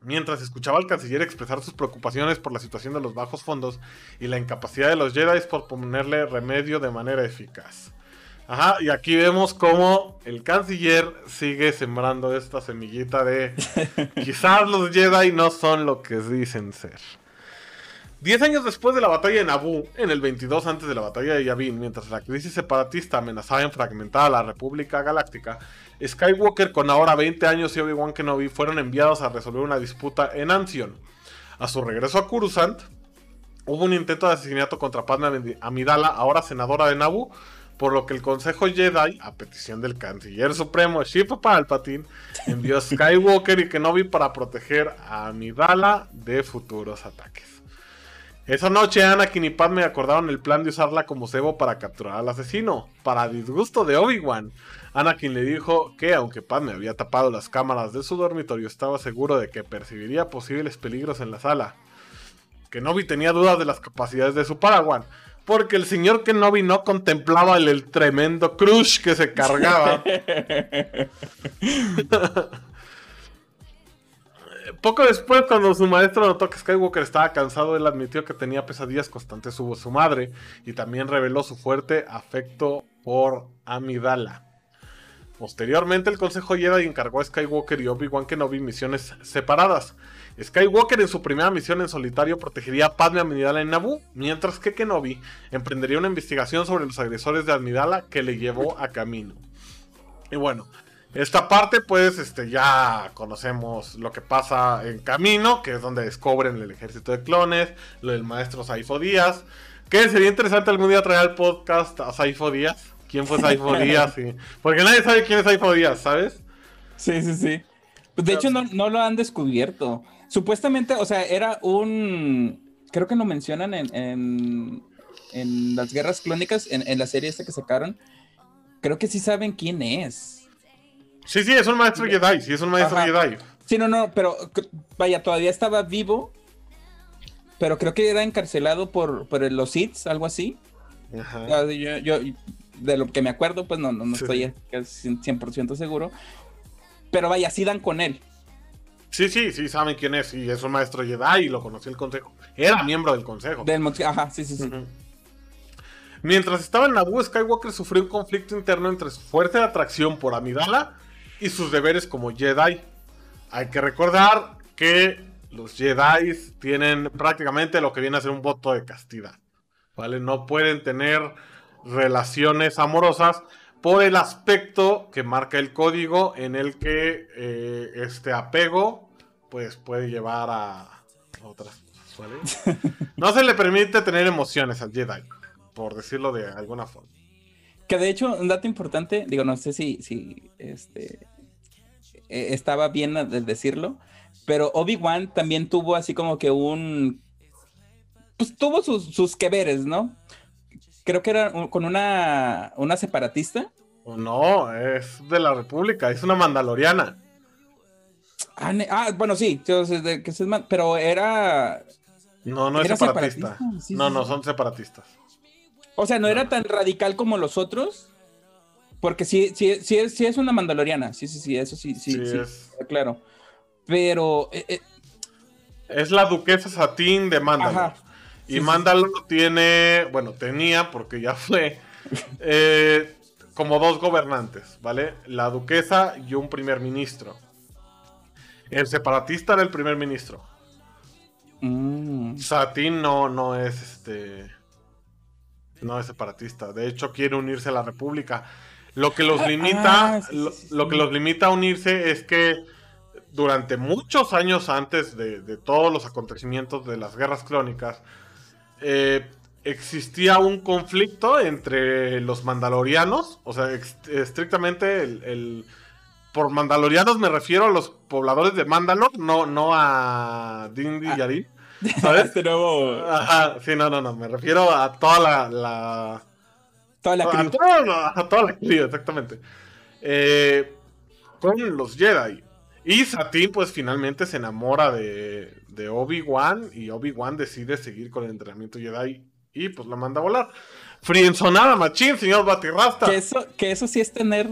Mientras escuchaba al canciller expresar sus preocupaciones por la situación de los bajos fondos y la incapacidad de los Jedi por ponerle remedio de manera eficaz. Ajá, y aquí vemos cómo el canciller sigue sembrando esta semillita de <laughs> quizás los Jedi no son lo que dicen ser. Diez años después de la batalla de Naboo, en el 22 antes de la batalla de Yavin, mientras la crisis separatista amenazaba en fragmentar a la República Galáctica, Skywalker con ahora 20 años y Obi-Wan Kenobi fueron enviados a resolver una disputa en Ancion. A su regreso a Coruscant, hubo un intento de asesinato contra Padme Amidala, ahora senadora de Naboo, por lo que el Consejo Jedi, a petición del Canciller Supremo Shiva Palpatine, envió a Skywalker y Kenobi para proteger a Amidala de futuros ataques. Esa noche Anakin y Padme acordaron el plan de usarla como cebo para capturar al asesino. Para disgusto de Obi-Wan, Anakin le dijo que aunque Padme había tapado las cámaras de su dormitorio, estaba seguro de que percibiría posibles peligros en la sala. Kenobi tenía dudas de las capacidades de su Paraguay, porque el señor Kenobi no contemplaba el, el tremendo crush que se cargaba. <laughs> <laughs> Poco después, cuando su maestro notó que Skywalker estaba cansado, él admitió que tenía pesadillas constantes sobre su madre y también reveló su fuerte afecto por Amidala. Posteriormente, el Consejo Jedi encargó a Skywalker y Obi-Wan Kenobi misiones separadas. Skywalker en su primera misión en solitario protegería a Padme Amidala en Naboo, mientras que Kenobi emprendería una investigación sobre los agresores de Amidala que le llevó a camino. Y bueno, esta parte, pues, este, ya conocemos lo que pasa en camino, que es donde descubren el ejército de clones, lo del maestro Saifo Díaz. Que sería interesante algún día traer al podcast a Saifo Díaz. ¿Quién fue Saifo <laughs> Díaz? Porque nadie sabe quién es Saifo Díaz, ¿sabes? Sí, sí, sí. Pues, de hecho, no, lo han descubierto. Supuestamente, o sea, era un. Creo que lo mencionan en, en, las guerras clónicas, en, en la serie esta que sacaron. Creo que sí saben quién es. Sí, sí, es un maestro Jedi, sí, es un maestro Jedi. Sí, no, no, pero vaya, todavía estaba vivo, pero creo que era encarcelado por, por los Sith, algo así. Ajá. Yo, de lo que me acuerdo, pues no, no, no estoy 100% seguro. Pero vaya, sí dan con él. Sí, sí, sí, saben quién es. Y es un maestro Jedi y lo conoció el consejo. Era miembro del consejo. Del, ajá, sí, sí, sí. Mientras estaba en Naboo, Skywalker sufrió un conflicto interno entre su fuerte atracción por Amidala y sus deberes como Jedi. Hay que recordar que los Jedi tienen prácticamente lo que viene a ser un voto de castidad. ¿Vale? No pueden tener relaciones amorosas por el aspecto que marca el código en el que eh, este apego pues puede llevar a otras cosas, <laughs> No se le permite tener emociones al Jedi, por decirlo de alguna forma. Que de hecho, un dato importante, digo, no sé si, si este, eh, estaba bien decirlo, pero Obi-Wan también tuvo así como que un... Pues tuvo sus, sus que veres, ¿no? Creo que era con una, una separatista. No, es de la República, es una mandaloriana. Ah, ah bueno, sí, pero era... No, no es separatista. no, no, son separatistas. O sea, no, era tan radical como los otros. Porque sí, sí, sí, es, sí es una mandaloriana. Sí, sí, sí, eso sí, sí, sí, claro. Pero. Eh, eh, es la duquesa Satín de Mandalor. Y Mandalor tiene. Bueno, tenía, porque ya fue. Eh, como dos gobernantes, ¿vale? La duquesa y un primer ministro. El separatista era el primer ministro. Mm. Satín no, no es este no es separatista. De hecho, quiere unirse a la República. Lo que los ah, limita, ah, lo, que los limita a unirse es que durante muchos años antes de, todos los acontecimientos de las guerras clónicas, eh, existía un conflicto entre los mandalorianos, o sea, estrictamente el, por mandalorianos me refiero a los pobladores de Mandalor, no, no a Din y Yari. <laughs> ¿Sabes? Este nuevo... sí, no, no, no. Me refiero a toda la. Toda la a, a, toda, la cría, exactamente. Eh, con los Jedi. Y Satín, pues finalmente se enamora de, de Obi-Wan. Y Obi-Wan decide seguir con el entrenamiento Jedi. Y pues la manda a volar. Frienzonada, machín, señor Batirrasta. Que eso, que sí es tener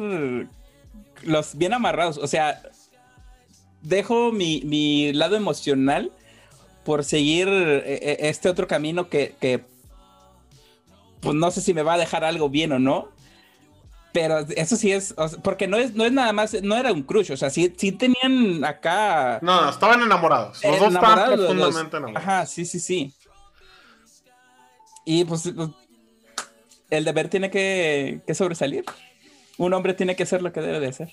los bien amarrados. O sea, dejo mi, mi lado emocional por seguir eh, eh, este otro camino que, pues no sé si me va a dejar algo bien o no. Pero eso sí es, porque no es, no es nada más, no era un crush, o sea, sí, sí tenían acá. No, estaban enamorados. Los dos estaban profundamente enamorados. Ajá, sí, sí, sí. Y pues, pues el deber tiene que, que sobresalir. Un hombre tiene que hacer lo que debe de hacer.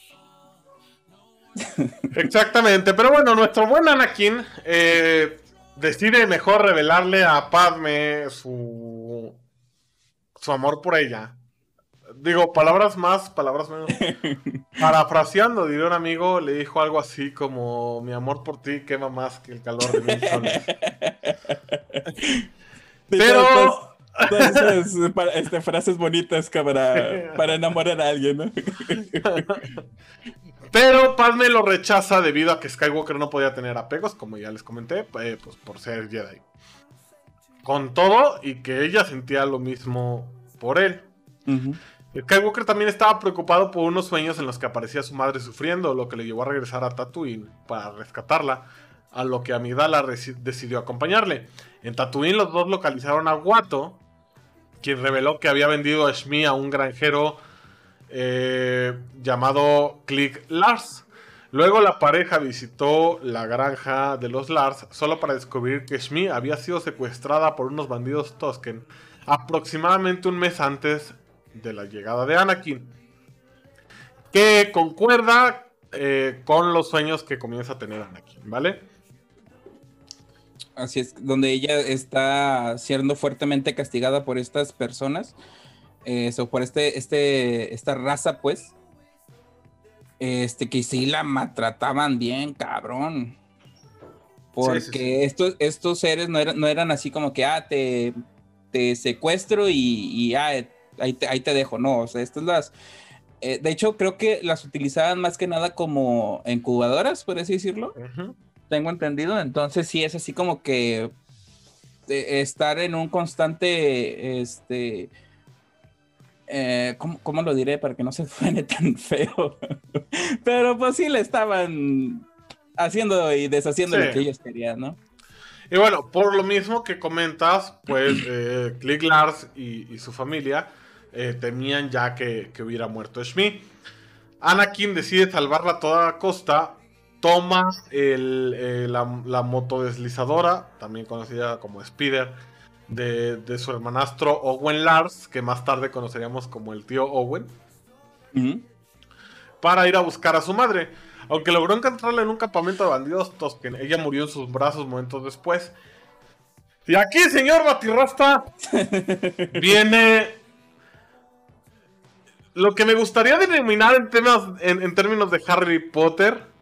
<laughs> Exactamente, pero bueno, nuestro buen Anakin eh, decide mejor revelarle a Padme su, su amor por ella. Digo, palabras más, palabras menos. <laughs> Parafraseando, diría un amigo, le dijo algo así como: Mi amor por ti quema más que el calor de mil soles. <laughs> Pero. Entonces, este, frases bonitas para, para enamorar a alguien, ¿no? <laughs> Pero Padme lo rechaza debido a que Skywalker no podía tener apegos, como ya les comenté, eh, pues por ser Jedi. Con todo, y que ella sentía lo mismo por él. Skywalker también estaba preocupado por unos sueños en los que aparecía su madre sufriendo, lo que le llevó a regresar a Tatooine para rescatarla, a lo que Amidala decidió acompañarle. En Tatooine los dos localizaron a Watto, quien reveló que había vendido a Shmi a un granjero eh, llamado Click Lars. Luego la pareja visitó la granja de los Lars solo para descubrir que Shmi había sido secuestrada por unos bandidos Tosken aproximadamente un mes antes de la llegada de Anakin. Que concuerda eh, con los sueños que comienza a tener Anakin, ¿vale? Así es, donde ella está siendo fuertemente castigada por estas personas, eh, por este, este, esta raza, pues, este, que sí la maltrataban bien, cabrón. Porque Estos, estos seres no eran, no eran así como que, ah, te, te secuestro y, y ah, ahí, te, ahí te dejo, no, o sea, estas las... Eh, de hecho, creo que las utilizaban más que nada como incubadoras, por así decirlo tengo entendido. Entonces sí es así como que estar en un constante, este, eh, ¿cómo, lo diré para que no se <laughs> suene tan feo? Pero pues sí le estaban haciendo y deshaciendo lo que ellos querían, ¿no? Y bueno, por lo mismo que comentas, pues <clears throat> eh, Click Lars y, su familia temían ya que, que, hubiera muerto Shmi. Anakin decide salvarla a toda costa toma eh, la, motodeslizadora, también conocida como Spider, de, su hermanastro Owen Lars, que más tarde conoceríamos como el tío Owen, para ir a buscar a su madre. Aunque logró encontrarla en un campamento de bandidos que ella murió en sus brazos momentos después. Y aquí, señor Batirrasta, <laughs> viene lo que me gustaría denominar en, temas, en términos de Harry Potter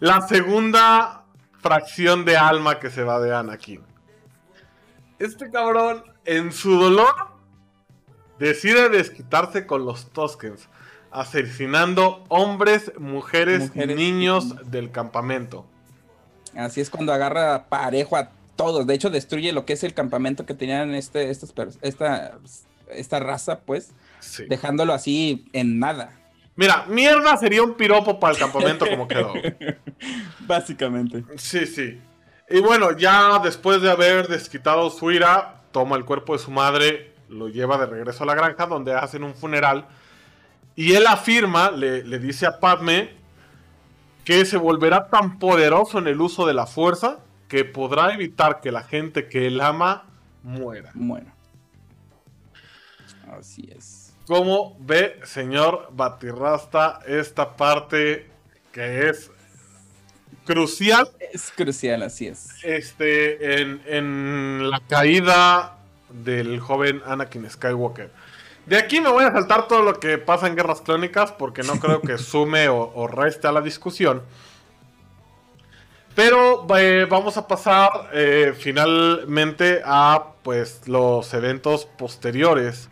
la segunda fracción de alma que se va de Anakin. Este cabrón, en su dolor, decide desquitarse con los Toskens, asesinando hombres, mujeres, y niños del campamento. Así es cuando agarra parejo a todos. De hecho, destruye lo que es el campamento que tenían este, esta, esta raza, pues, dejándolo así en nada. Mira, mierda sería un piropo para el campamento como quedó. <laughs> Básicamente. Sí, sí. Y bueno, ya después de haber desquitado su ira, toma el cuerpo de su madre, lo lleva de regreso a la granja donde hacen un funeral. Y él afirma, le, dice a Padme, que se volverá tan poderoso en el uso de la fuerza que podrá evitar que la gente que él ama muera. Muera. Así es. ¿Cómo ve, señor Batirrasta, esta parte que es crucial? Es crucial, así es. Este, en, la caída del joven Anakin Skywalker. De aquí me voy a saltar todo lo que pasa en Guerras Clónicas porque no creo que <laughs> sume o, reste a la discusión. Pero eh, vamos a pasar eh, finalmente a pues los eventos posteriores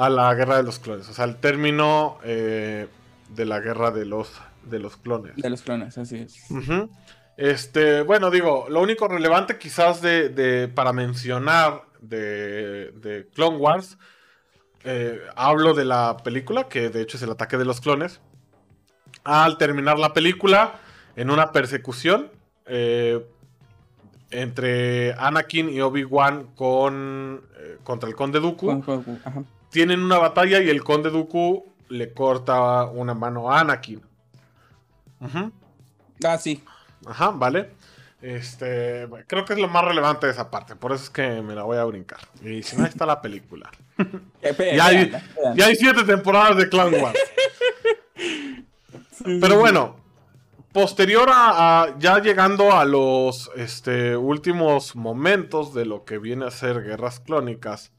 a la guerra de los clones, o sea, el término eh, de la guerra de los, de los clones. De los clones, así es. Este, bueno, digo, lo único relevante quizás de, para mencionar de, de Clone Wars, eh, hablo de la película, que de hecho es el ataque de los clones. Al terminar la película, en una persecución eh, entre Anakin y Obi-Wan con, contra el conde Dooku tienen una batalla y el conde Dooku le corta una mano a Anakin. Ah, sí. Ajá, vale. Este, creo que es lo más relevante de esa parte, por eso es que me la voy a brincar. Y si no, está la película. <laughs> ya, hay, siete temporadas de Clan Wars. <laughs> Pero bueno, posterior a, ya llegando a los este, últimos momentos de lo que viene a ser guerras clónicas,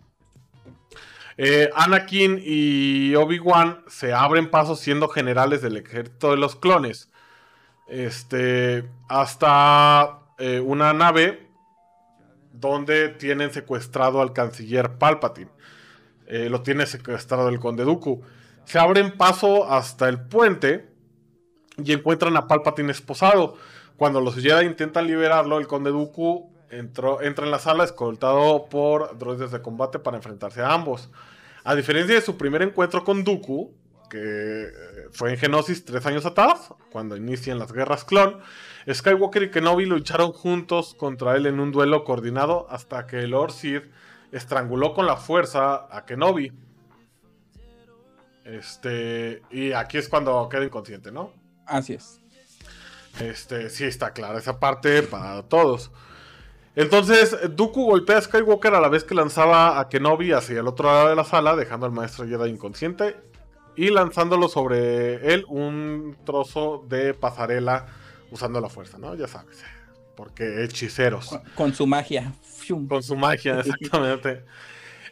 eh, Anakin y Obi-Wan se abren paso siendo generales del ejército de los clones. Este, hasta eh, una nave donde tienen secuestrado al canciller Palpatine. Eh, lo tiene secuestrado el conde Dooku. Se abren paso hasta el puente y encuentran a Palpatine esposado. Cuando los Jedi intentan liberarlo, el conde Dooku entra en la sala escoltado por droides de combate para enfrentarse a ambos. A diferencia de su primer encuentro con Dooku, que eh, fue en Genosis tres años atrás, cuando inician las guerras clon, Skywalker y Kenobi lucharon juntos contra él en un duelo coordinado hasta que Lord Sith estranguló con la fuerza a Kenobi. Este, y aquí es cuando queda inconsciente, ¿no? Así es. Este, sí está clara esa parte para todos. Entonces, Dooku golpea a Skywalker a la vez que lanzaba a Kenobi hacia el otro lado de la sala, dejando al maestro Jedi inconsciente y lanzándolo sobre él un trozo de pasarela usando la fuerza, ¿no? Ya sabes, porque hechiceros. Con, su magia. Con su magia, <laughs> exactamente.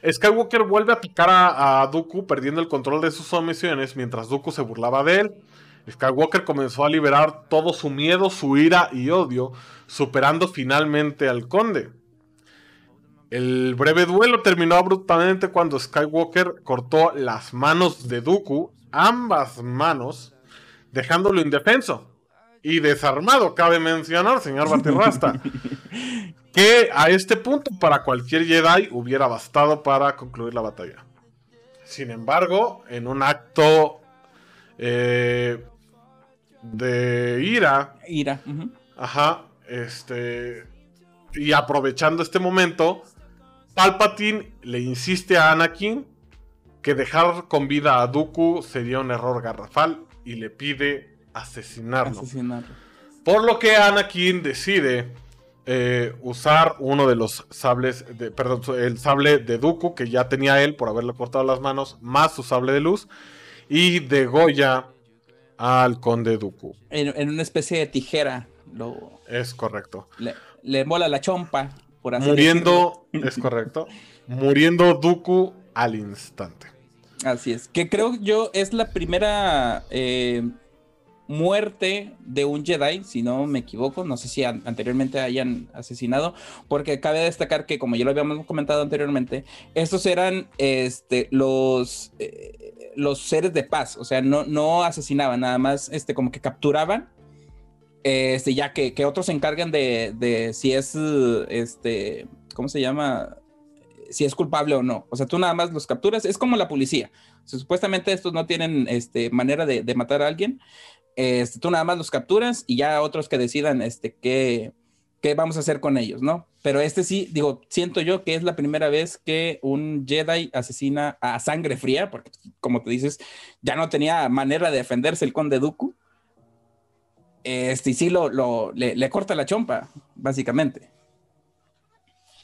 Skywalker vuelve a picar a, a, Dooku, perdiendo el control de sus omisiones, mientras Dooku se burlaba de él. Skywalker comenzó a liberar todo su miedo, su ira y odio, superando finalmente al conde. El breve duelo terminó abruptamente cuando Skywalker cortó las manos de Dooku, ambas manos, dejándolo indefenso y desarmado, cabe mencionar, señor Batirrasta. <laughs> que a este punto para cualquier Jedi hubiera bastado para concluir la batalla. Sin embargo, en un acto eh, de ira. Ira. Ajá. Este. Y aprovechando este momento, Palpatine le insiste a Anakin que dejar con vida a Dooku sería un error garrafal y le pide asesinarlo. Por lo que Anakin decide eh, usar uno de los sables, de, perdón, el sable de Dooku que ya tenía él por haberle cortado las manos, más su sable de luz, y degolla al conde Dooku. En, una especie de tijera. Lo, es correcto. Le, le mola la chompa. Por hacer Muriendo, es correcto. <laughs> Muriendo Dooku al instante. Así es. Que creo yo es la primera eh, muerte de un Jedi, si no me equivoco. No sé si anteriormente hayan asesinado, porque cabe destacar que, como ya lo habíamos comentado anteriormente, estos eran este, los, eh, los seres de paz, o sea, no, no asesinaban, nada más este, como que capturaban. Este, ya que, otros se encargan de, de si es, este, ¿cómo se llama? si es culpable o no. O sea, tú nada más los capturas, es como la policía. supuestamente estos no tienen este, manera de, matar a alguien. Este, tú nada más los capturas y ya otros que decidan este, qué, qué vamos a hacer con ellos, ¿no? Pero este sí, digo, siento yo que es la primera vez que un Jedi asesina a sangre fría, porque como te dices, ya no tenía manera de defenderse el conde Dooku. Este, y sí lo, lo le, le, corta la chompa, básicamente.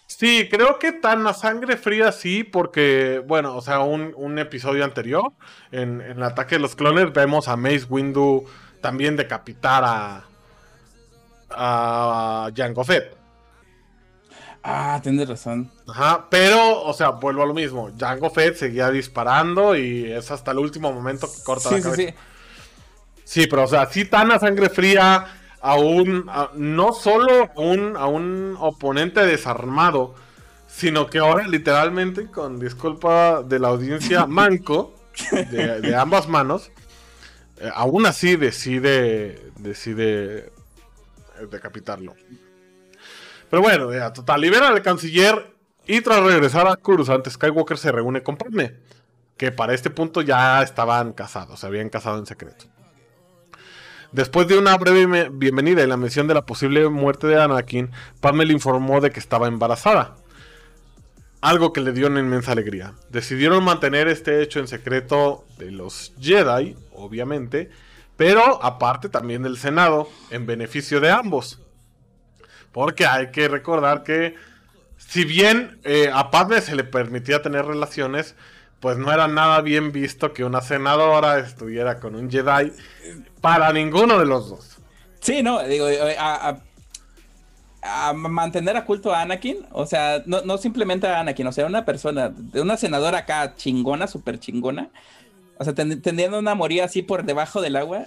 Sí, creo que tan a sangre fría sí, porque, bueno, o sea, un, episodio anterior, en, el ataque de los clones, vemos a Mace Windu también decapitar a, a Jango Fett. Ah, tienes razón. Ajá, pero, o sea, vuelvo a lo mismo. Jango Fett seguía disparando y es hasta el último momento que corta la cabeza. Sí, sí. Sí, pero, o sea, sí tan a sangre fría a un, no solo a un, a un oponente desarmado, sino que ahora literalmente, con disculpa de la audiencia, <laughs> manco, de, ambas manos, eh, aún así decide, decide eh, decapitarlo. Pero bueno, ya, total, libera al canciller y tras regresar a Coruscant, Skywalker se reúne con Padme, que para este punto ya estaban casados, se habían casado en secreto. Después de una breve bienvenida y la mención de la posible muerte de Anakin, Padme le informó de que estaba embarazada. Algo que le dio una inmensa alegría. Decidieron mantener este hecho en secreto de los Jedi, obviamente, pero aparte también del Senado, en beneficio de ambos. Porque hay que recordar que, si bien eh, a Padme se le permitía tener relaciones, pues no era nada bien visto que una senadora estuviera con un Jedi para ninguno de los dos. Sí, no, digo, eh, a, mantener a culto a Anakin, o sea, no, simplemente a Anakin, o sea, una persona, una senadora acá chingona, súper chingona, o sea, teniendo una moría así por debajo del agua,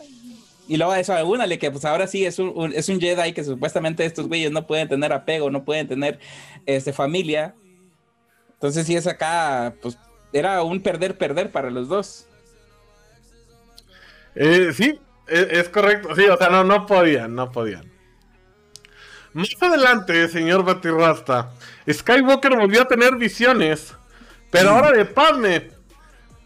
Y luego a eso, únale que pues ahora sí es un, es un Jedi que supuestamente estos güeyes no pueden tener apego, no pueden tener este, familia. Entonces sí es acá, pues era un perder-perder para los dos. Eh, sí, e, es, correcto. Sí, o sea, no, no podían, no podían. Más adelante, señor Batirrasta, Skywalker volvió a tener visiones, pero ahora de Padme,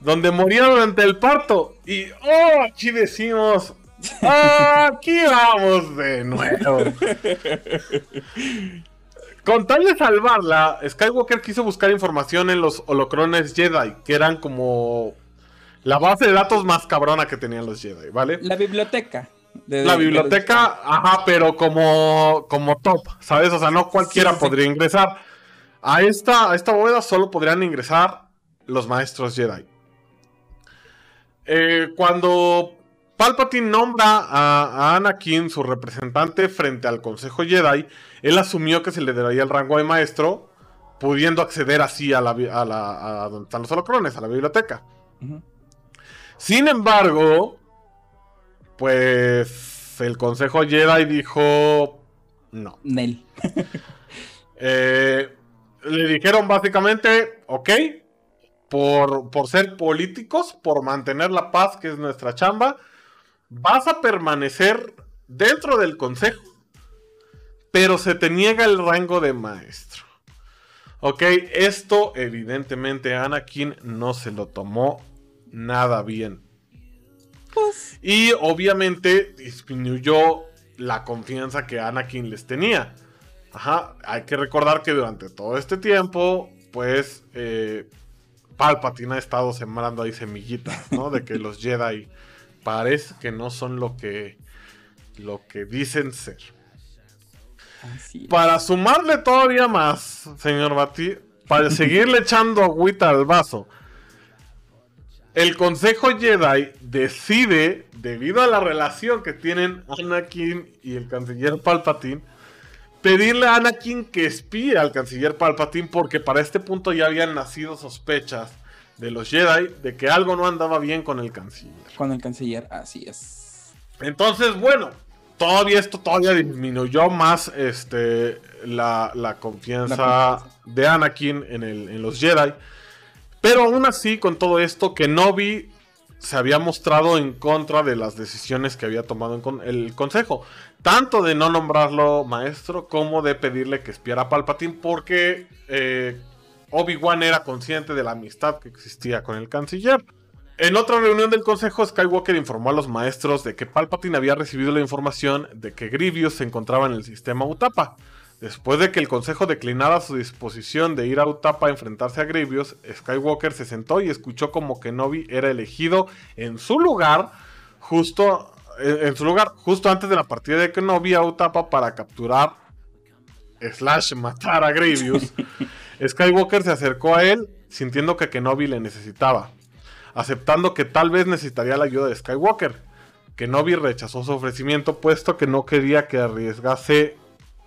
donde moría durante el parto. Y, oh, aquí decimos, <laughs> aquí vamos de nuevo. <laughs> Con tal de salvarla, Skywalker quiso buscar información en los holocrones Jedi, que eran como la base de datos más cabrona que tenían los Jedi, ¿vale? La biblioteca. la biblioteca, ajá, pero como, como top, ¿sabes? O sea, no cualquiera podría ingresar. A esta, a esta bóveda solo podrían ingresar los maestros Jedi. Eh, cuando Palpatine nombra a, Anakin su representante frente al Consejo Jedi, él asumió que se le daría el rango de maestro, pudiendo acceder así a la, a la donde están los holocrones, a la biblioteca. Sin embargo, pues el Consejo Jedi dijo no. Nel. <laughs> Eh, le dijeron básicamente, ok, por, por ser políticos, por mantener la paz, que es nuestra chamba, vas a permanecer dentro del consejo, pero se te niega el rango de maestro. Ok, esto evidentemente Anakin no se lo tomó nada bien. Pues. Y obviamente disminuyó la confianza que Anakin les tenía. Ajá, hay que recordar que durante todo este tiempo, pues, eh, Palpatine ha estado sembrando ahí semillitas, ¿no? De que los Jedi parece que no son lo que, lo que dicen ser. Para sumarle todavía más, señor Bati, para <laughs> seguirle echando agüita al vaso, el Consejo Jedi decide, debido a la relación que tienen Anakin y el canciller Palpatine, pedirle a Anakin que espíe al canciller Palpatine porque para este punto ya habían nacido sospechas de los Jedi de que algo no andaba bien con el canciller. Con el canciller, así es. Entonces, bueno, todavía esto todavía disminuyó más este, la, confianza de Anakin en, el, en los Jedi. Pero aún así, con todo esto, Kenobi se había mostrado en contra de las decisiones que había tomado el consejo. Tanto de no nombrarlo maestro como de pedirle que espiara a Palpatine porque eh, Obi-Wan era consciente de la amistad que existía con el canciller. En otra reunión del consejo, Skywalker informó a los maestros de que Palpatine había recibido la información de que Grievous se encontraba en el sistema Utapa. Después de que el consejo declinara su disposición de ir a Utapa a enfrentarse a Grievous, Skywalker se sentó y escuchó como Kenobi era elegido en su lugar, justo en su lugar, justo antes de la partida de Kenobi a Utapa para capturar slash matar a Grievous. <laughs> Skywalker se acercó a él sintiendo que Kenobi le necesitaba, aceptando que tal vez necesitaría la ayuda de Skywalker. Kenobi rechazó su ofrecimiento puesto que no quería que arriesgase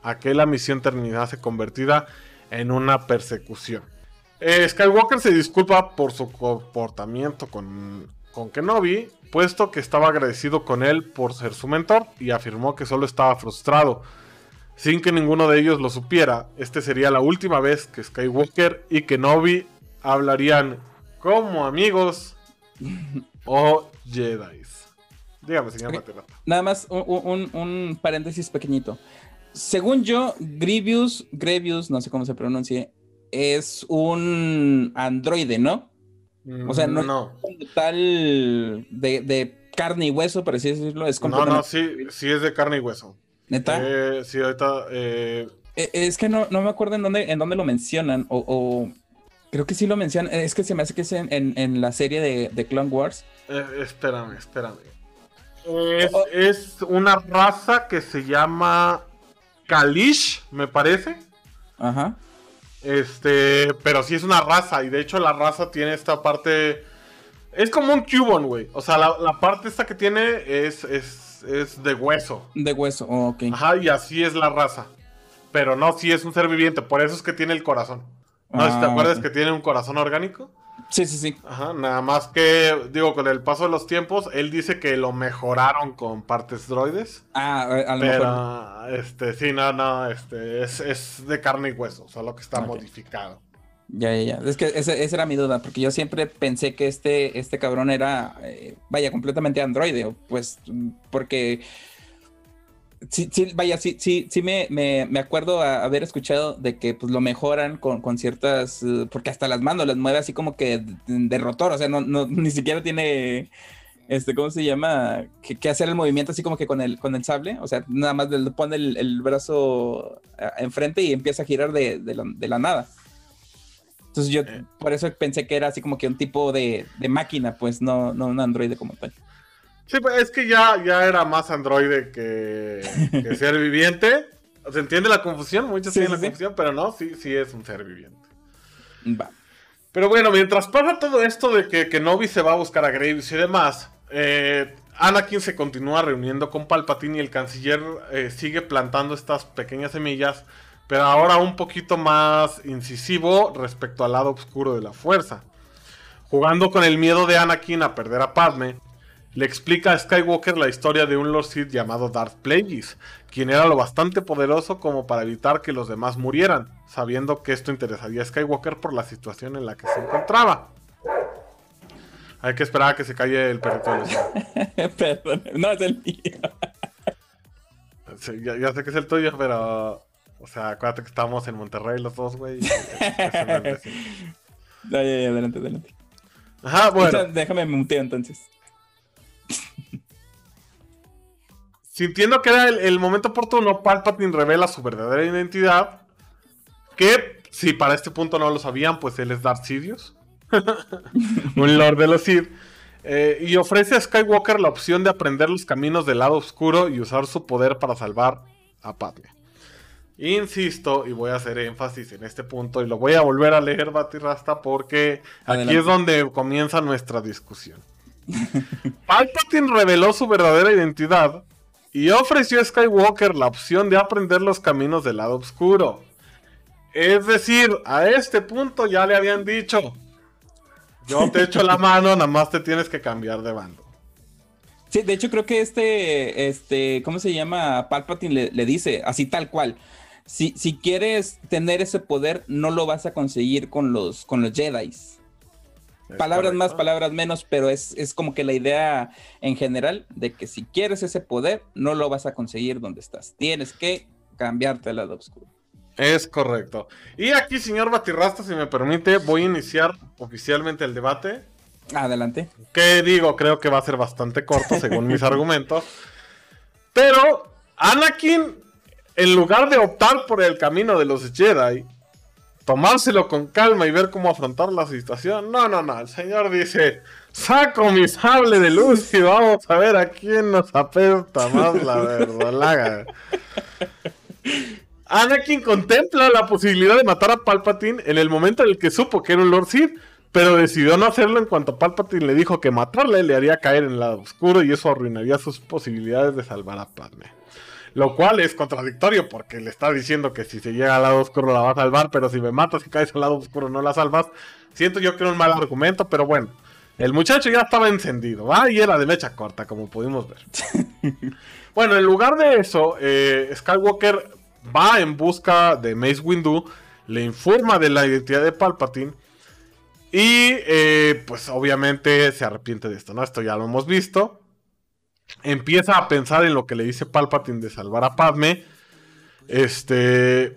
a que la misión terminase convertida en una persecución. Eh, Skywalker se disculpa por su comportamiento con, con Kenobi, puesto que estaba agradecido con él por ser su mentor y afirmó que solo estaba frustrado. Sin que ninguno de ellos lo supiera, este sería la última vez que Skywalker y Kenobi hablarían como amigos o Jedi. Dígame, señor okay. Nada más un, un paréntesis pequeñito según yo, Grievous, Grievous, no sé cómo se pronuncie, es un androide, ¿no? O sea, no, no. tal de, carne y hueso, por así decirlo. Es no, no, sí, sí es de carne y hueso. ¿Neta? Eh, sí, ahorita... Eh, e, es que no, me acuerdo en dónde, en dónde lo mencionan, o, creo que sí lo mencionan, es que se me hace que es en, la serie de, Clone Wars. Eh, espérame, espérame. Es, es una raza que se llama Kalish, me parece. Ajá. Este, pero sí es una raza. Y de hecho, la raza tiene esta parte. Es como un Cubon, güey. O sea, la, parte esta que tiene es, es, de hueso. De hueso, ok. Ajá, y así es la raza. Pero no, sí es un ser viviente. Por eso es que tiene el corazón. ¿No? si te ah, acuerdas que tiene un corazón orgánico. Sí, sí, sí. Ajá, nada más que, digo, con el paso de los tiempos, él dice que lo mejoraron con partes droides. Ah, a lo pero, mejor. este, sí, no, no, este, es, es de carne y hueso, solo que está modificado. Ya, ya, ya. Es que esa, era mi duda, porque yo siempre pensé que este, este cabrón era, eh, vaya, completamente androide, pues, porque, sí, vaya, sí, sí, sí me, me, me acuerdo a haber escuchado de que pues lo mejoran con, con ciertas, eh, porque hasta las manos las mueve así como que de, o sea, no, no, ni siquiera tiene, este, ¿cómo se llama? Que, hacer el movimiento así como que con el, con el sable, o sea, nada más le pone el, brazo ah, enfrente y empieza a girar de la nada. Entonces yo Eh. por eso pensé que era así como que un tipo de, de máquina, pues no, no un androide como tal. Sí, pues es que ya, ya era más androide que, que <laughs> ser viviente. ¿Se entiende la confusión? Muchos Sí, tienen sí, la sí. confusión, pero no, sí, sí es un ser viviente. Va. Pero bueno, mientras pasa todo esto de que Kenobi se va a buscar a Graves y demás, eh, Anakin se continúa reuniendo con Palpatine y el canciller eh, sigue plantando estas pequeñas semillas, pero ahora un poquito más incisivo respecto al lado oscuro de la fuerza. Jugando con el miedo de Anakin a perder a Padme, le explica a Skywalker la historia de un Lord Sith llamado Darth Plagueis, quien era lo bastante poderoso como para evitar que los demás murieran, sabiendo que esto interesaría a Skywalker por la situación en la que se encontraba. Hay que esperar a que se calle el perrito de los <laughs> Perdón, no es el mío. Sí, ya, ya sé que es el tuyo, pero. O sea, acuérdate que estamos en Monterrey los dos, güey. <laughs> el vecino. Ya, ya, ya, adelante, adelante. Ajá, O sea, bueno. déjame me muteo entonces. Sintiendo que era el, el momento oportuno, Palpatine revela su verdadera identidad. Que, si para este punto no lo sabían, pues él es Darth Sidious. <laughs> un Lord de los Sith. eh, y ofrece a Skywalker la opción de aprender los caminos del lado oscuro y usar su poder para salvar a Padme. Insisto, y voy a hacer énfasis en este punto, y lo voy a volver a leer, Batirrasta, porque aquí es donde comienza nuestra discusión. <laughs> Palpatine reveló su verdadera identidad y ofreció a Skywalker la opción de aprender los caminos del lado oscuro. Es decir, a este punto ya le habían dicho, yo te echo la mano, nada más te tienes que cambiar de bando. Sí, de hecho creo que este, este, ¿cómo se llama? Palpatine le, le dice, así tal cual. Si, si quieres tener ese poder, no lo vas a conseguir con los, con los Jedi. ¿Es Palabras más, palabras menos, pero es, es como que la idea en general de que si quieres ese poder, no lo vas a conseguir donde estás. Tienes que cambiarte al lado oscuro. Es correcto. Y aquí, señor Batirrasta, si me permite, voy a iniciar oficialmente el debate. Adelante. Que digo, creo que va a ser bastante corto según mis <laughs> argumentos. Pero Anakin, en lugar de optar por el camino de los Jedi, tomárselo con calma y ver cómo afrontar la situación. No, no, no. El señor dice: Saco mi sable de luz y vamos a ver a quién nos apesta más la verdolaga. <laughs> Anakin contempla la posibilidad de matar a Palpatine en el momento en el que supo que era un Lord Sith, pero decidió no hacerlo en cuanto Palpatine le dijo que matarle le haría caer en el lado oscuro y eso arruinaría sus posibilidades de salvar a Padme. Lo cual es contradictorio porque le está diciendo que si se llega al lado oscuro la va a salvar, pero si me matas y caes al lado oscuro no la salvas. Siento yo que era un mal argumento, pero bueno. El muchacho ya estaba encendido, ¿va? Y era de mecha corta, como pudimos ver. <laughs> bueno, en lugar de eso, eh, Skywalker va en busca de Mace Windu, le informa de la identidad de Palpatine y eh, pues obviamente se arrepiente de esto, ¿no? Esto ya lo hemos visto. Empieza a pensar en lo que le dice Palpatine de salvar a Padme. Este.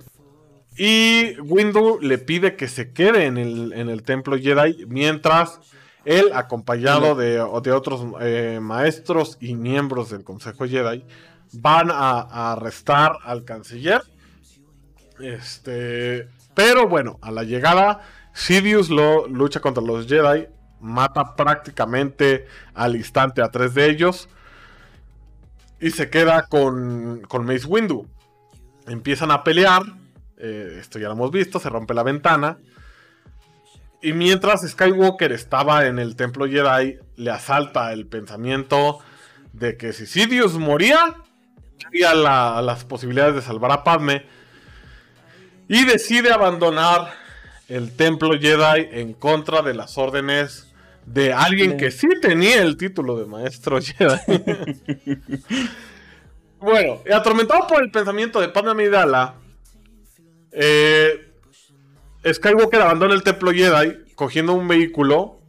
Y Windu le pide que se quede en el, en el templo Jedi mientras él, acompañado de, de otros eh, maestros y miembros del Consejo Jedi, van a, a arrestar al canciller. Este. Pero bueno, a la llegada, Sidious lo lucha contra los Jedi, mata prácticamente al instante a tres de ellos y se queda con, con Mace Windu. Empiezan a pelear, eh, esto ya lo hemos visto, se rompe la ventana. Y mientras Skywalker estaba en el templo Jedi, le asalta el pensamiento de que si Sidious moría, había la- las posibilidades de salvar a Padme. Y decide abandonar el templo Jedi en contra de las órdenes de alguien que sí tenía el título de maestro <laughs> Jedi. bueno, atormentado por el pensamiento de Padme Amidala, eh, Skywalker abandona el templo Jedi cogiendo un vehículo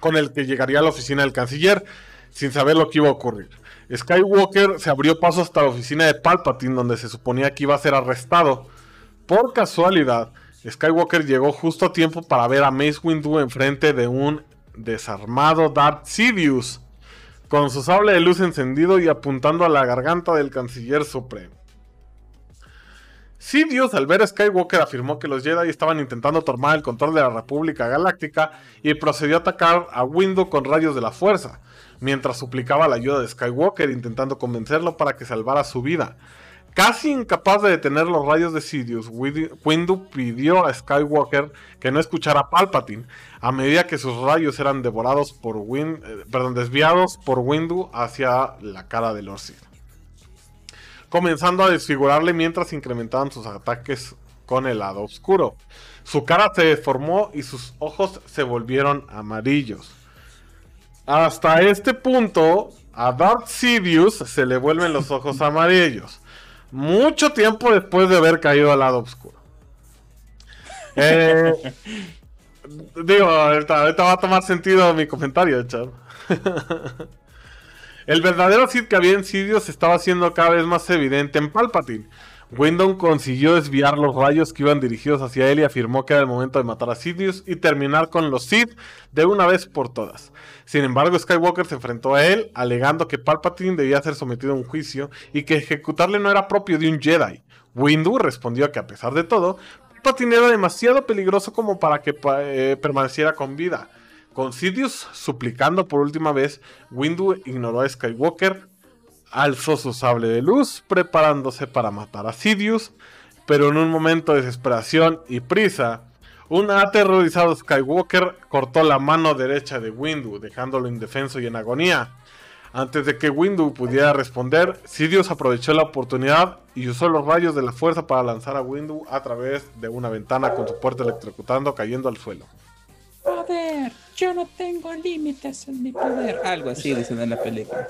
con el que llegaría a la oficina del canciller sin saber lo que iba a ocurrir. Skywalker se abrió paso hasta la oficina de Palpatine donde se suponía que iba a ser arrestado. Por casualidad, Skywalker llegó justo a tiempo para ver a Mace Windu enfrente de un desarmado Darth Sidious, con su sable de luz encendido y apuntando a la garganta del canciller supremo. Sidious, al ver a Skywalker, afirmó que los Jedi estaban intentando tomar el control de la República Galáctica y procedió a atacar a Windu con rayos de la fuerza, mientras suplicaba la ayuda de Skywalker intentando convencerlo para que salvara su vida. Casi incapaz de detener los rayos de Sidious, Windu pidió a Skywalker que no escuchara a Palpatine, a medida que sus rayos eran devorados por Win, eh, perdón, desviados por Windu hacia la cara de Lord comenzando a desfigurarle mientras incrementaban sus ataques con el lado oscuro. Su cara se deformó y sus ojos se volvieron amarillos. Hasta este punto, a Darth Sidious se le vuelven los ojos amarillos mucho tiempo después de haber caído al lado oscuro. Eh, <laughs> digo, ahorita, va a tomar sentido mi comentario, chaval. <laughs> El verdadero Sith que había en Sidious estaba siendo cada vez más evidente en Palpatine. Wyndon consiguió desviar los rayos que iban dirigidos hacia él y afirmó que era el momento de matar a Sidious y terminar con los Sith de una vez por todas. Sin embargo, Skywalker se enfrentó a él, alegando que Palpatine debía ser sometido a un juicio y que ejecutarle no era propio de un Jedi. Windu respondió que a pesar de todo, Palpatine era demasiado peligroso como para que eh, permaneciera con vida. Con Sidious suplicando por última vez, Windu ignoró a Skywalker, alzó su sable de luz, preparándose para matar a Sidious, pero en un momento de desesperación y prisa, un aterrorizado Skywalker cortó la mano derecha de Windu, dejándolo indefenso y en agonía. Antes de que Windu pudiera responder, Sidious aprovechó la oportunidad y usó los rayos de la fuerza para lanzar a Windu a través de una ventana con su puerta electrocutando, cayendo al suelo. Poder, yo no tengo límites en mi poder. Algo así dicen en la película.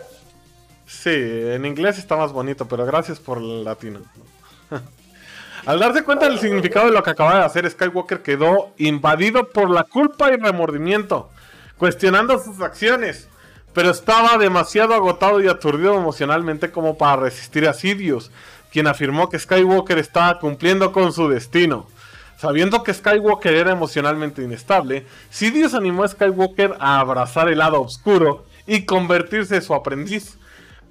Sí, en inglés está más bonito, pero gracias por el latino. <laughs> Al darse cuenta del significado de lo que acaba de hacer, Skywalker quedó invadido por la culpa y remordimiento, cuestionando sus acciones, pero estaba demasiado agotado y aturdido emocionalmente como para resistir a Sidious, quien afirmó que Skywalker estaba cumpliendo con su destino. Sabiendo que Skywalker era emocionalmente inestable, Sidious animó a Skywalker a abrazar el lado oscuro y convertirse en su aprendiz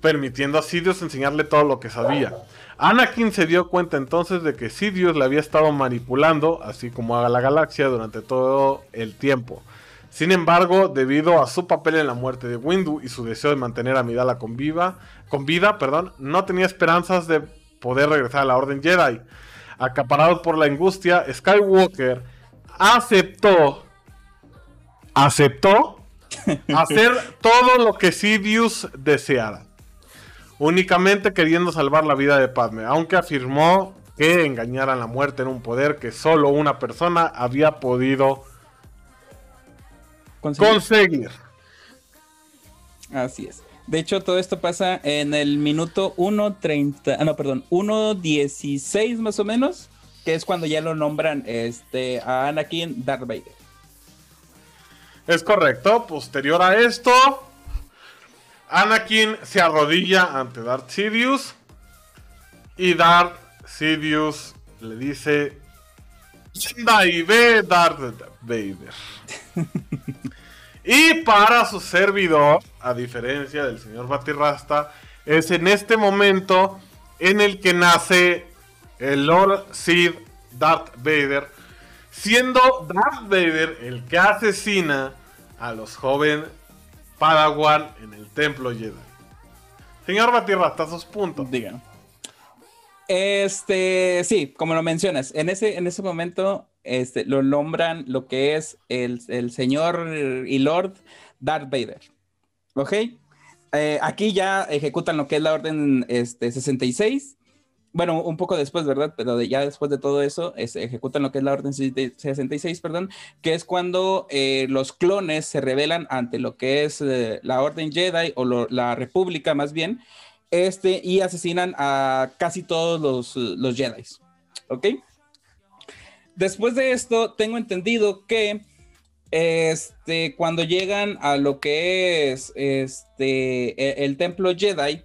permitiendo a Sidious enseñarle todo lo que sabía. Anakin se dio cuenta entonces de que Sidious le había estado manipulando, así como a la galaxia, durante todo el tiempo. Sin embargo, debido a su papel en la muerte de Windu y su deseo de mantener a Midala con, viva, con vida, perdón, no tenía esperanzas de poder regresar a la Orden Jedi. Acaparado por la angustia, Skywalker aceptó, aceptó <laughs> hacer todo lo que Sidious deseara únicamente queriendo salvar la vida de Padme, aunque afirmó que engañaran la muerte en un poder que solo una persona había podido conseguir. Así es. De hecho, todo esto pasa en el minuto 1.30, ah, no, perdón, 1.16 más o menos, que es cuando ya lo nombran este, a Anakin Darth Vader. Es correcto, posterior a esto, Anakin se arrodilla ante Darth Sidious. Y Darth Sidious le dice: y ve Darth Vader. <laughs> y para su servidor, a diferencia del señor Batirrasta, es en este momento en el que nace el Lord Sid Darth Vader, siendo Darth Vader el que asesina a los jóvenes Padawan en el templo Jedi. Señor Batirra, hasta sus puntos. Digan. Este, sí, como lo mencionas, en ese, en ese momento este, lo nombran lo que es el, señor y Lord Darth Vader. ¿Ok? Eh, aquí ya ejecutan lo que es la orden este, 66. Bueno, un poco después, ¿verdad? Pero ya después de todo eso, es, ejecutan lo que es la Orden 66, perdón, que es cuando eh, los clones se rebelan ante lo que es eh, la Orden Jedi o la República más bien, este, y asesinan a casi todos los, los Jedi, ¿ok? Después de esto, tengo entendido que este, cuando llegan a lo que es este, e, el templo Jedi,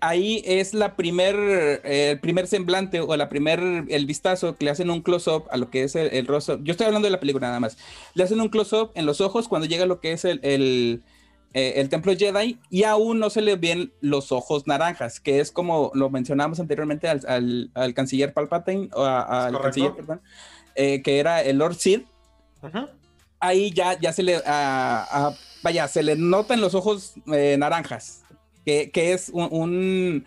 ahí es la primer, el primer semblante o la primer, el vistazo que le hacen un close-up a lo que es el, rostro. Yo estoy hablando de la película nada más. Le hacen un close-up en los ojos cuando llega lo que es el, el, eh, templo Jedi y aún no se le ven los ojos naranjas, que es como lo mencionamos anteriormente al, al, canciller Palpatine, o al canciller, perdón, eh, que era el Lord Sid. Ahí ya, ya se le, vaya, se le notan los ojos eh, naranjas que, es un,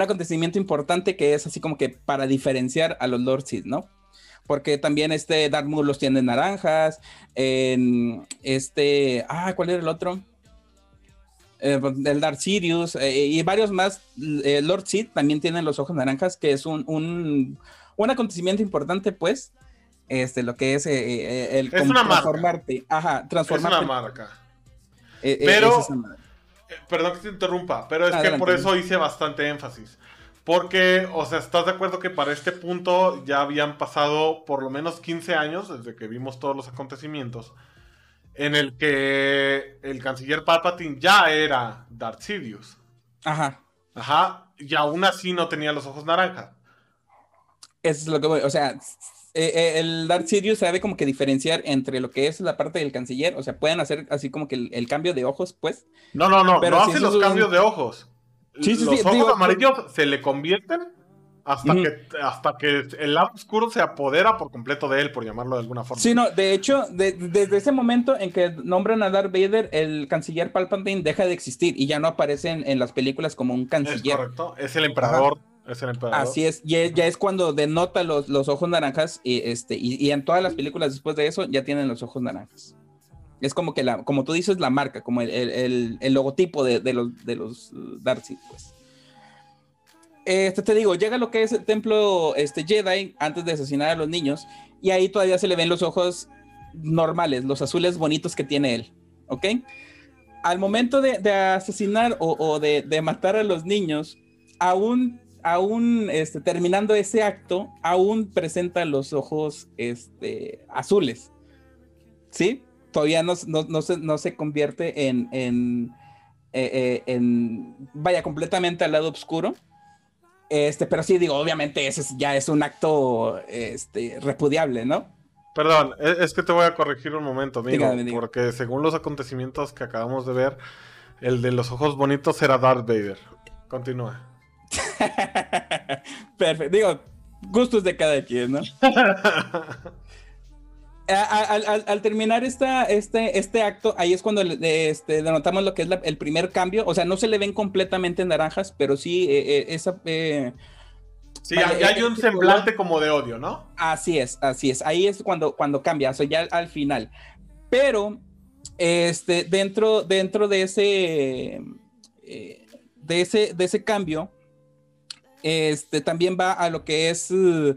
acontecimiento importante que es así como que para diferenciar a los Lord Sith, ¿no? Porque también este Dark Maul los tiene naranjas, en este, ah, ¿cuál era el otro? Eh, el Dark Sirius eh, y varios más, eh, Lord Sith también tienen los ojos naranjas, que es un, un, acontecimiento importante, pues, este, lo que es el es una transformarte, marca. ajá, transformarte. Es una marca. Pero perdón que te interrumpa, pero es que por eso hice bastante énfasis. Porque, o sea, ¿estás de acuerdo que para este punto ya habían pasado por lo menos 15 años desde que vimos todos los acontecimientos en el que el canciller Palpatine ya era Darth Sidious? Ajá. Ajá, y aún así no tenía los ojos naranja. Eso es lo que voy, o sea, eh, eh, el Dark Sirius sabe como que diferenciar entre lo que es la parte del canciller, o sea, pueden hacer así como que el, cambio de ojos, pues. No, no, no, no hace los cambios de ojos. Sí, sí, los ojos amarillos se le convierten hasta, que, hasta que el lado oscuro se apodera por completo de él, por llamarlo de alguna forma. Sí, no, de hecho, desde ese momento en que nombran a Darth Vader, el canciller Palpatine deja de existir y ya no aparece en, las películas como un canciller. Es correcto, es el emperador. Así es, y ya es cuando denota los, los ojos naranjas y, este, y, en todas las películas después de eso ya tienen los ojos naranjas. Es como que, la, como tú dices, la marca, como el, el, el logotipo de, de, los, de los Darcy, pues. Este, te digo, llega lo que es el templo este, Jedi antes de asesinar a los niños y ahí todavía se le ven los ojos normales, los azules bonitos que tiene él, ¿ok? Al momento de, de asesinar o, o de, de matar a los niños, aún aún este, terminando ese acto, aún presenta los ojos este, azules. ¿Sí? Todavía no, se, convierte en, en, eh, eh, en, vaya, completamente al lado oscuro. Este, pero sí, digo, obviamente ese ya es un acto este, repudiable, ¿no? Perdón, e, es que te voy a corregir un momento, amigo, porque según los acontecimientos que acabamos de ver, el de los ojos bonitos era Darth Vader. Continúa. <laughs> Perfecto. Digo, gustos de cada quien, ¿no? <laughs> al, terminar esta, este, este acto, ahí es cuando este, denotamos lo que es el primer cambio. O sea, no se le ven completamente naranjas, pero sí eh, eh, esa... Eh, sí, hay un semblante como de odio, ¿no? Así es, así es. Ahí es cuando, cuando cambia, o sea, ya al final. Pero, este, dentro, dentro de ese... de ese, de ese cambio, este, también va a lo que es uh,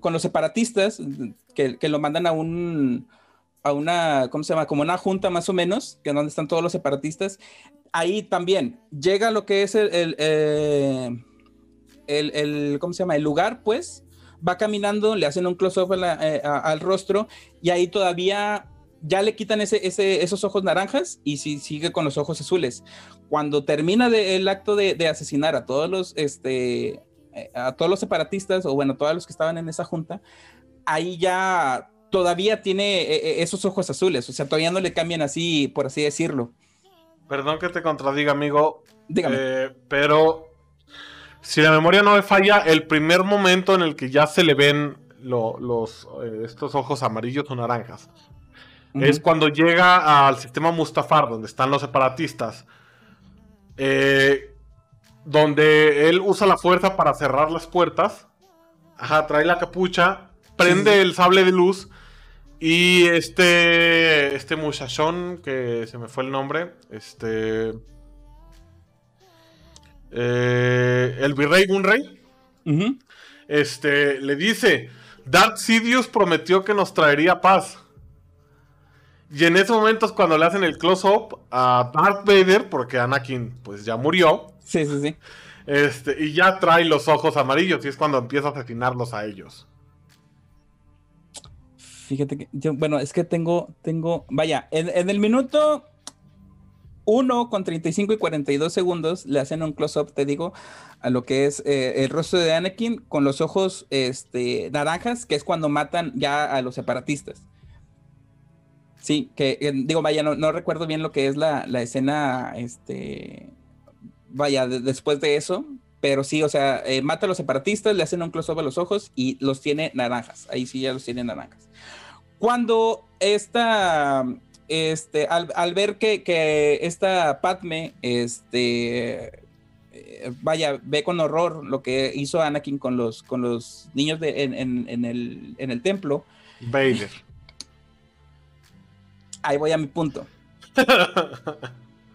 con los separatistas, que, lo mandan a un, a una, ¿cómo se llama? Como una junta más o menos, que es donde están todos los separatistas. Ahí también llega lo que es el, eh, el, el, ¿cómo se llama? El lugar, pues, va caminando, le hacen un close-up eh, al rostro y ahí todavía ya le quitan ese, esos ojos naranjas y si, sigue con los ojos azules. Cuando termina el acto de, asesinar a todos los, este, eh, a todos los separatistas, o bueno, todos los que estaban en esa junta, ahí ya todavía tiene eh, eh, esos ojos azules, o sea, todavía no le cambian así, por así decirlo. Perdón que te contradiga, amigo. Dígame. pero si la memoria no me falla, el primer momento en el que ya se le ven los, estos ojos amarillos o naranjas es cuando llega al sistema Mustafar, donde están los separatistas. Eh, donde él usa la fuerza para cerrar las puertas. Ajá, trae la capucha, prende el sable de luz. Y este. Este muchachón, que se me fue el nombre. Este. Eh, el virrey Gunray, este, le dice, Darth Sidious prometió que nos traería paz. Y en ese momento es cuando le hacen el close-up a Darth Vader, porque Anakin pues ya murió. Sí, sí, sí. Este, y ya trae los ojos amarillos y es cuando empieza a asesinarlos a ellos. Fíjate que yo, bueno, es que tengo, tengo, vaya, en, el minuto 1 con 35 y 42 segundos le hacen un close-up, te digo, a lo que es eh, el rostro de Anakin con los ojos este, naranjas, que es cuando matan ya a los separatistas. Sí, que eh, digo, vaya, no, recuerdo bien lo que es la, escena, este, vaya, después de eso, pero sí, o sea, eh, mata a los separatistas, le hacen un close-up a los ojos y los tiene naranjas, ahí sí ya los tiene naranjas. Cuando esta, este, al, ver que, esta Padme, este, eh, vaya, ve con horror lo que hizo Anakin con los, con los niños de, en, el, en el templo. Vader. Ahí voy a mi punto. <laughs>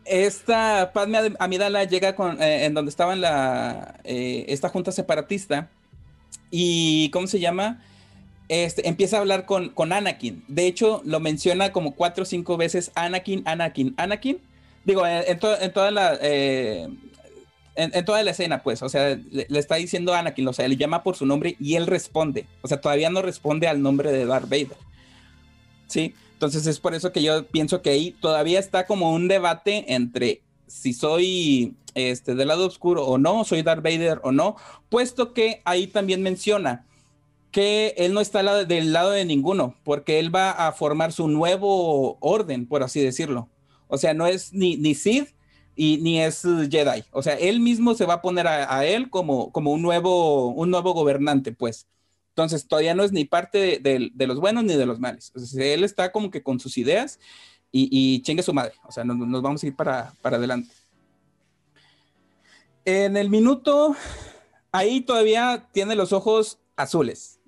esta Padme Amidala llega con, eh, en donde estaba la, eh, esta junta separatista y, ¿cómo se llama? Este, empieza a hablar con, con Anakin. De hecho, lo menciona como cuatro o cinco veces Anakin, Anakin, Anakin. Digo, en, toda la... Eh, en, toda la escena, pues, o sea, le, está diciendo Anakin, o sea, le llama por su nombre y él responde. O sea, todavía no responde al nombre de Darth Vader. ¿Sí? Entonces es por eso que yo pienso que ahí todavía está como un debate entre si soy este, del lado oscuro o no, soy Darth Vader o no, puesto que ahí también menciona que él no está del lado de ninguno, porque él va a formar su nuevo orden, por así decirlo. O sea, no es ni, ni Sith y ni es Jedi. O sea, él mismo se va a poner a, él como, como un, nuevo, un nuevo gobernante, pues. Entonces, todavía no es ni parte de, los buenos ni de los males. O sea, él está como que con sus ideas y, chingue su madre. O sea, nos, nos vamos a ir para, para adelante. En el minuto, ahí todavía tiene los ojos azules.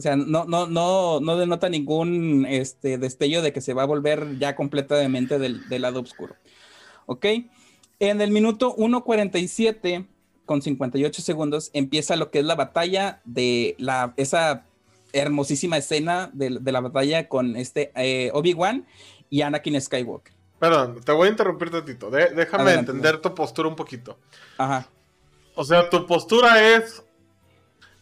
O sea, no, no, no, no denota ningún este, destello de que se va a volver ya completamente del, lado oscuro. ¿Ok? En el minuto 1.47 con 58 segundos empieza lo que es la batalla de la, esa hermosísima escena de, la batalla con este eh, Obi-Wan y Anakin Skywalker. Perdón, te voy a interrumpir tantito. déjame entender tu postura un poquito. Ajá. O sea, tu postura es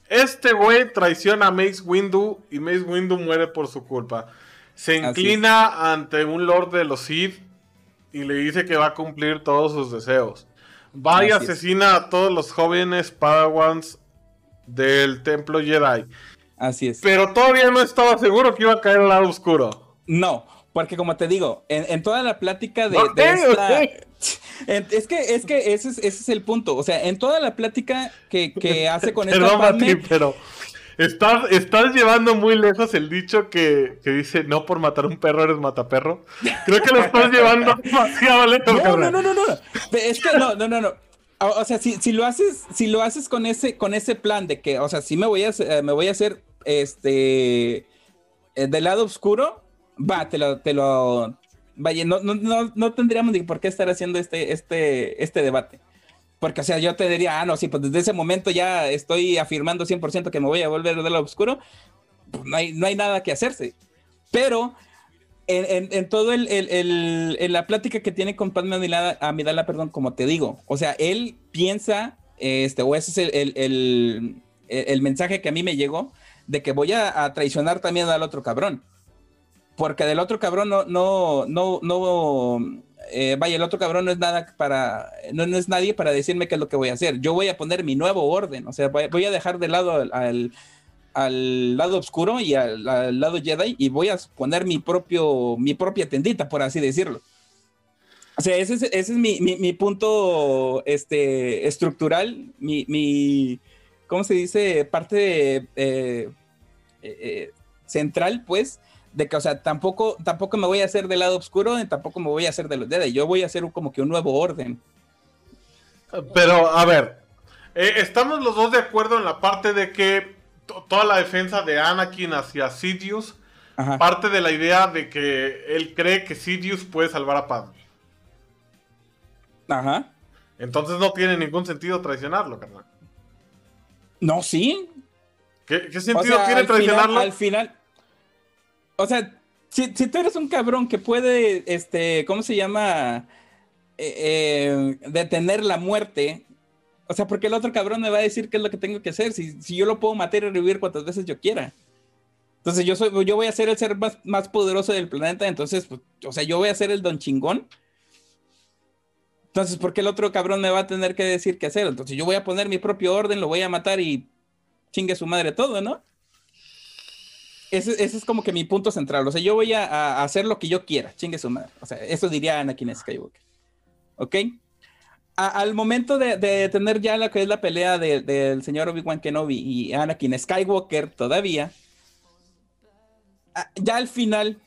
este güey traiciona a Mace Windu y Mace Windu muere por su culpa. Se inclina ante un Lord de los Sith y le dice que va a cumplir todos sus deseos. Va y asesina a todos los jóvenes Padawans del templo Jedi. Así es. Pero todavía no estaba seguro que iba a caer al lado oscuro. No, porque como te digo, en, toda la plática de, esta... <laughs> Es que, es que ese es, ese es el punto. O sea, en toda la plática que, que <laughs> hace con esta Perdón, pero estás, estás llevando muy lejos el dicho que, que, dice no por matar un perro eres mataperro. Creo que lo estás llevando <laughs> demasiado lejos. No, no, no, no, no. Es que no, no, no, no. O sea, si, si lo haces, si lo haces con ese, con ese plan de que, o sea, si me voy a, me voy a hacer este eh, del lado oscuro, va, te lo, te lo, vaya, no, no, no, no tendríamos ni por qué estar haciendo este, este, este debate. Porque, o sea, yo te diría, ah, no, sí, pues desde ese momento ya estoy afirmando 100% que me voy a volver del lado oscuro. Pues no hay, no hay nada que hacerse. Pero en, en, todo el, el, en la plática que tiene con Padme Amidala, Amidala, perdón, como te digo, o sea, él piensa, este, o ese es el, el mensaje que a mí me llegó, de que voy a, a traicionar también al otro cabrón porque del otro cabrón no, no, no, no, eh, vaya, el otro cabrón no es nada para, no, no, es nadie para decirme qué es lo que voy a hacer. Yo voy a poner mi nuevo orden, o sea, voy, a dejar de lado al, al, lado oscuro y al, lado Jedi y voy a poner mi propio, mi propia tendita, por así decirlo. O sea, ese es, mi, mi, punto este, estructural, mi, mi, ¿cómo se dice? Parte eh, eh, central, pues, de que, o sea, tampoco, tampoco me voy a hacer del lado oscuro, tampoco me voy a hacer de los dedos, yo voy a hacer como que un nuevo orden. Pero, a ver, eh, estamos los dos de acuerdo en la parte de que toda la defensa de Anakin hacia Sidious parte de la idea de que él cree que Sidious puede salvar a Padme. Ajá. Entonces no tiene ningún sentido traicionarlo, carnal. No, sí. ¿Qué, sentido tiene traicionarlo? al final. O sea, si, tú eres un cabrón que puede, este, ¿cómo se llama? Eh, eh, detener la muerte. O sea, porque el otro cabrón me va a decir qué es lo que tengo que hacer. Si, si yo lo puedo matar y revivir cuantas veces yo quiera. Entonces yo soy, yo voy a ser el ser más, más poderoso del planeta. Entonces, pues, o sea, yo voy a ser el don chingón. Entonces, ¿por qué el otro cabrón me va a tener que decir qué hacer? Entonces yo voy a poner mi propio orden, lo voy a matar y chingue su madre todo, ¿no? Ese, es como que mi punto central. O sea, yo voy a, hacer lo que yo quiera, chingue su madre. O sea, eso diría Anakin Skywalker. ¿Ok? al momento de, tener ya lo que es la pelea del señor Obi-Wan Kenobi y Anakin Skywalker todavía, ya al final,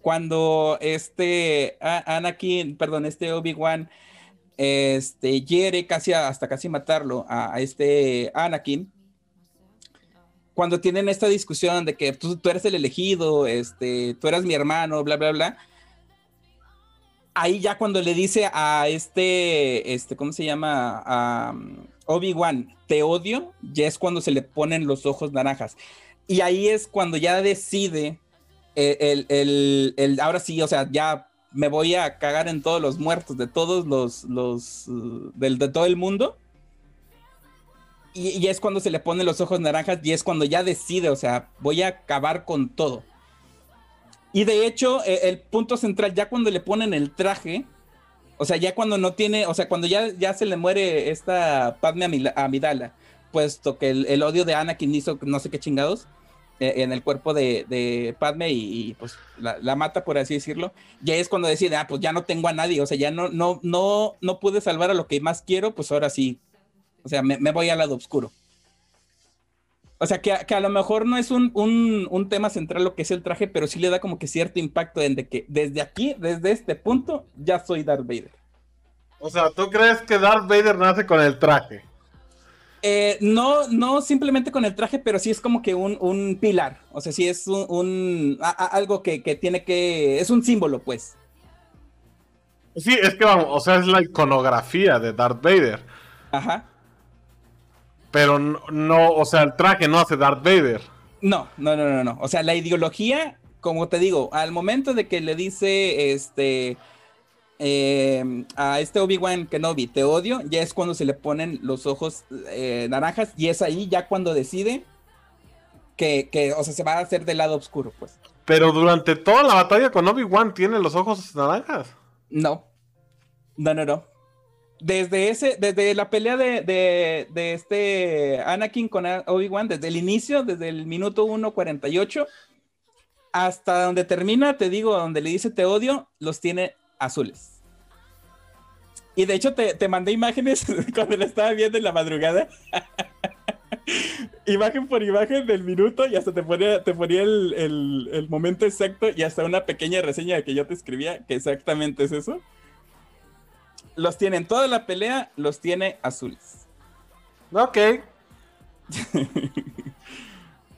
cuando este Anakin, perdón, este Obi-Wan, este, hiere casi hasta casi matarlo a este Anakin, cuando tienen esta discusión de que tú, eres el elegido, este, tú eras mi hermano, bla, bla, bla. Ahí ya cuando le dice a este, este, ¿cómo se llama? A um, Obi-Wan, te odio, ya es cuando se le ponen los ojos naranjas. Y ahí es cuando ya decide el, el, ahora sí, o sea, ya me voy a cagar en todos los muertos de todos los, los, uh, del, de todo el mundo y, es cuando se le ponen los ojos naranjas y es cuando ya decide, o sea, voy a acabar con todo. Y de hecho, e, el, punto central, ya cuando le ponen el traje, o sea, ya cuando no tiene, o sea, cuando ya, ya se le muere esta Padme Amidala, puesto que el, odio de Anakin hizo no sé qué chingados e, en el cuerpo de, Padme y, pues la, mata, por así decirlo, ya es cuando decide, ah, pues ya no tengo a nadie, o sea, ya no, no, no, no pude salvar a lo que más quiero, pues ahora sí, o sea, me, voy al lado oscuro. O sea, que, a lo mejor no es un, tema central lo que es el traje, pero sí le da como que cierto impacto en de que desde aquí, desde este punto, ya soy Darth Vader. O sea, ¿tú crees que Darth Vader nace con el traje? Eh, no, no simplemente con el traje, pero sí es como que un, pilar. O sea, sí es un, algo que, que, tiene que. Es un símbolo, pues. Sí, es que vamos, o sea, es la iconografía de Darth Vader. Ajá. Pero no, o sea, el traje no hace Darth Vader. No, no, no, no, no. O sea, la ideología, como te digo, al momento de que le dice este em, a este Obi-Wan Kenobi, te odio, ya es cuando se le ponen los ojos eh, naranjas y es ahí ya cuando decide que, que, o sea, se va a hacer del lado oscuro, pues. Pero durante toda la batalla con Obi-Wan tiene los ojos naranjas. No. No, no, no desde ese, desde la pelea de, este Anakin con Obi-Wan, desde el inicio, desde el minuto 1.48, hasta donde termina, te digo, donde le dice te odio, los tiene azules. Y de hecho te, mandé imágenes <laughs> cuando la estaba viendo en la madrugada. <laughs> imagen por imagen del minuto y hasta te ponía, te ponía el, el momento exacto y hasta una pequeña reseña que yo te escribía, que exactamente es eso los tiene en toda la pelea, los tiene azules. Ok. <laughs>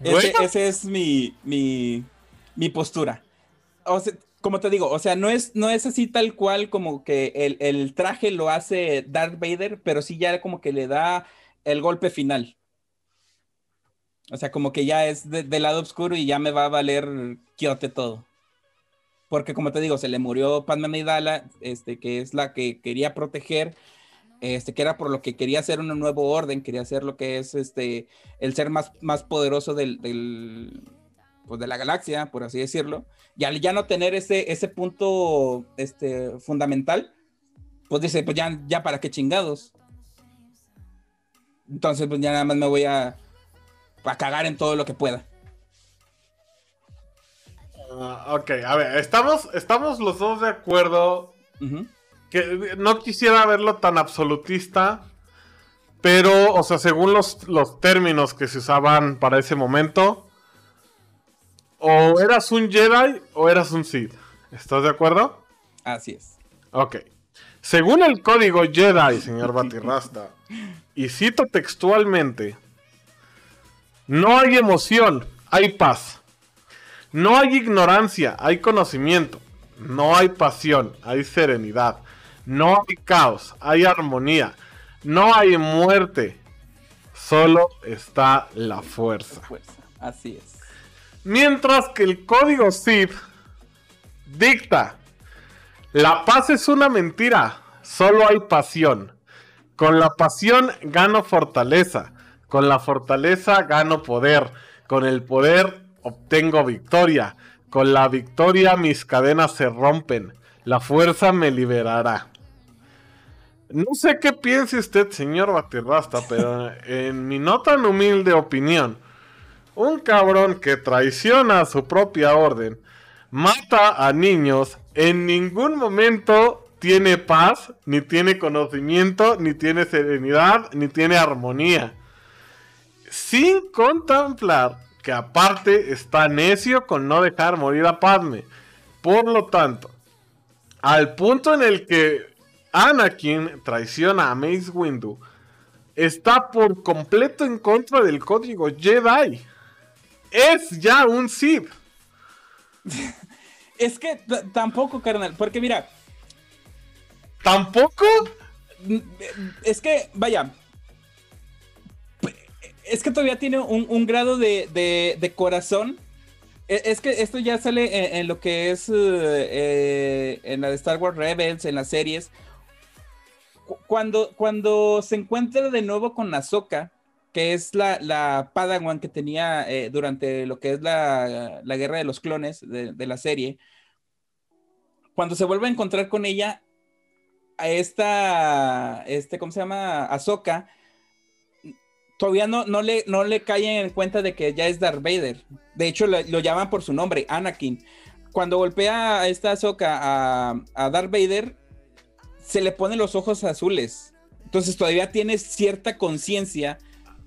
ese, es mi, mi, mi postura. O sea, como te digo, o sea, no es, no es así tal cual como que el, traje lo hace Darth Vader, pero sí ya como que le da el golpe final. O sea, como que ya es del lado oscuro y ya me va a valer quiote todo porque como te digo, se le murió Padme Amidala, este, que es la que quería proteger, este, que era por lo que quería hacer un nuevo orden, quería hacer lo que es este, el ser más, más poderoso del, pues de la galaxia, por así decirlo, y al ya no tener ese, ese punto este, fundamental, pues dice, pues ya, ya para qué chingados. Entonces, pues ya nada más me voy a, a cagar en todo lo que pueda. Ah, ok, a ver, estamos, estamos los dos de acuerdo. Que no quisiera verlo tan absolutista. Pero, o sea, según los, los términos que se usaban para ese momento, o eras un Jedi o eras un Sith. ¿Estás de acuerdo? Así es. Ok. Según el código Jedi, señor <laughs> Batirrasta, y cito textualmente, no hay emoción, hay paz. No hay ignorancia, hay conocimiento. No hay pasión, hay serenidad. No hay caos, hay armonía. No hay muerte. Solo está la fuerza. fuerza. Así es. Mientras que el código Sith dicta, la paz es una mentira, solo hay pasión. Con la pasión gano fortaleza, con la fortaleza gano poder, con el poder obtengo victoria, con la victoria mis cadenas se rompen, la fuerza me liberará. No sé qué piense usted, señor Batirrasta, pero <laughs> en mi no tan humilde opinión, un cabrón que traiciona a su propia orden, mata a niños, en ningún momento tiene paz, ni tiene conocimiento, ni tiene serenidad, ni tiene armonía. Sin contemplar que aparte está necio con no dejar morir a Padme. Por lo tanto, al punto en el que Anakin traiciona a Mace Windu, está por completo en contra del código Jedi. Es ya un Sith. <laughs> Es que tampoco, carnal, porque mira. ¿Tampoco? Es que, vaya. Es que todavía tiene un, grado de, corazón. E, es que esto ya sale en, lo que es eh, en la de Star Wars Rebels, en las series. Cuando, cuando se encuentra de nuevo con Ahsoka, que es la, la Padawan que tenía eh, durante lo que es la, guerra de los clones de, la serie. Cuando se vuelve a encontrar con ella, a esta, este, ¿cómo se llama? Ahsoka, todavía no, no, le, no le cae en cuenta de que ya es Darth Vader. De hecho, lo, llaman por su nombre, Anakin. Cuando golpea a esta Ahsoka a, a Darth Vader, se le ponen los ojos azules. Entonces todavía tiene cierta conciencia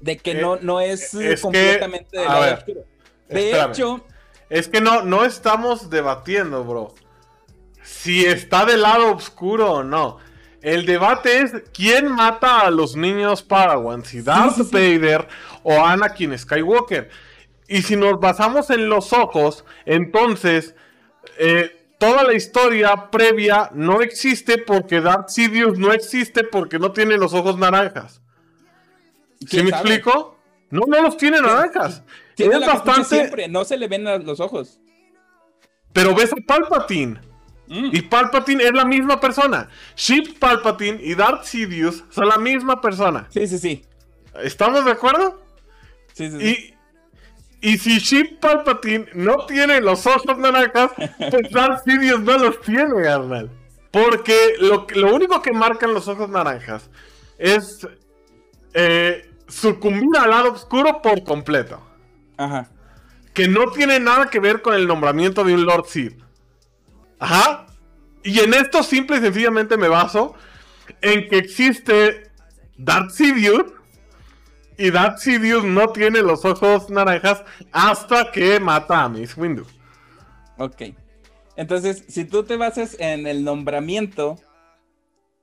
de que no, no es, completamente de De hecho. Es que no, no estamos debatiendo, bro. Si está del lado oscuro o no. El debate es quién mata a los niños Padawan, si Darth Vader o Anakin Skywalker. Y si nos basamos en los ojos, entonces eh, toda la historia previa no existe porque Darth Sidious no existe porque no tiene los ojos naranjas. ¿Sí me explico? No, no los tiene naranjas. Tiene es bastante. Siempre, no se le ven los ojos. Pero ves a Palpatine. Mm. Y Palpatine es la misma persona. Sheep Palpatine y Darth Sidious son la misma persona. Sí, sí, sí. ¿Estamos de acuerdo? Sí, sí, sí. Y, y si Sheep Palpatine no tiene los ojos naranjas, pues <laughs> Darth Sidious no los tiene, carnal. Porque lo, lo único que marcan los ojos naranjas es eh, sucumbir al lado oscuro por completo. Ajá. Que no tiene nada que ver con el nombramiento de un Lord Sith. Ajá. Y en esto simple y sencillamente me baso en que existe Darth Sidious y Darth Sidious no tiene los ojos naranjas hasta que mata a Miss Windu. Ok. Entonces, si tú te basas en el nombramiento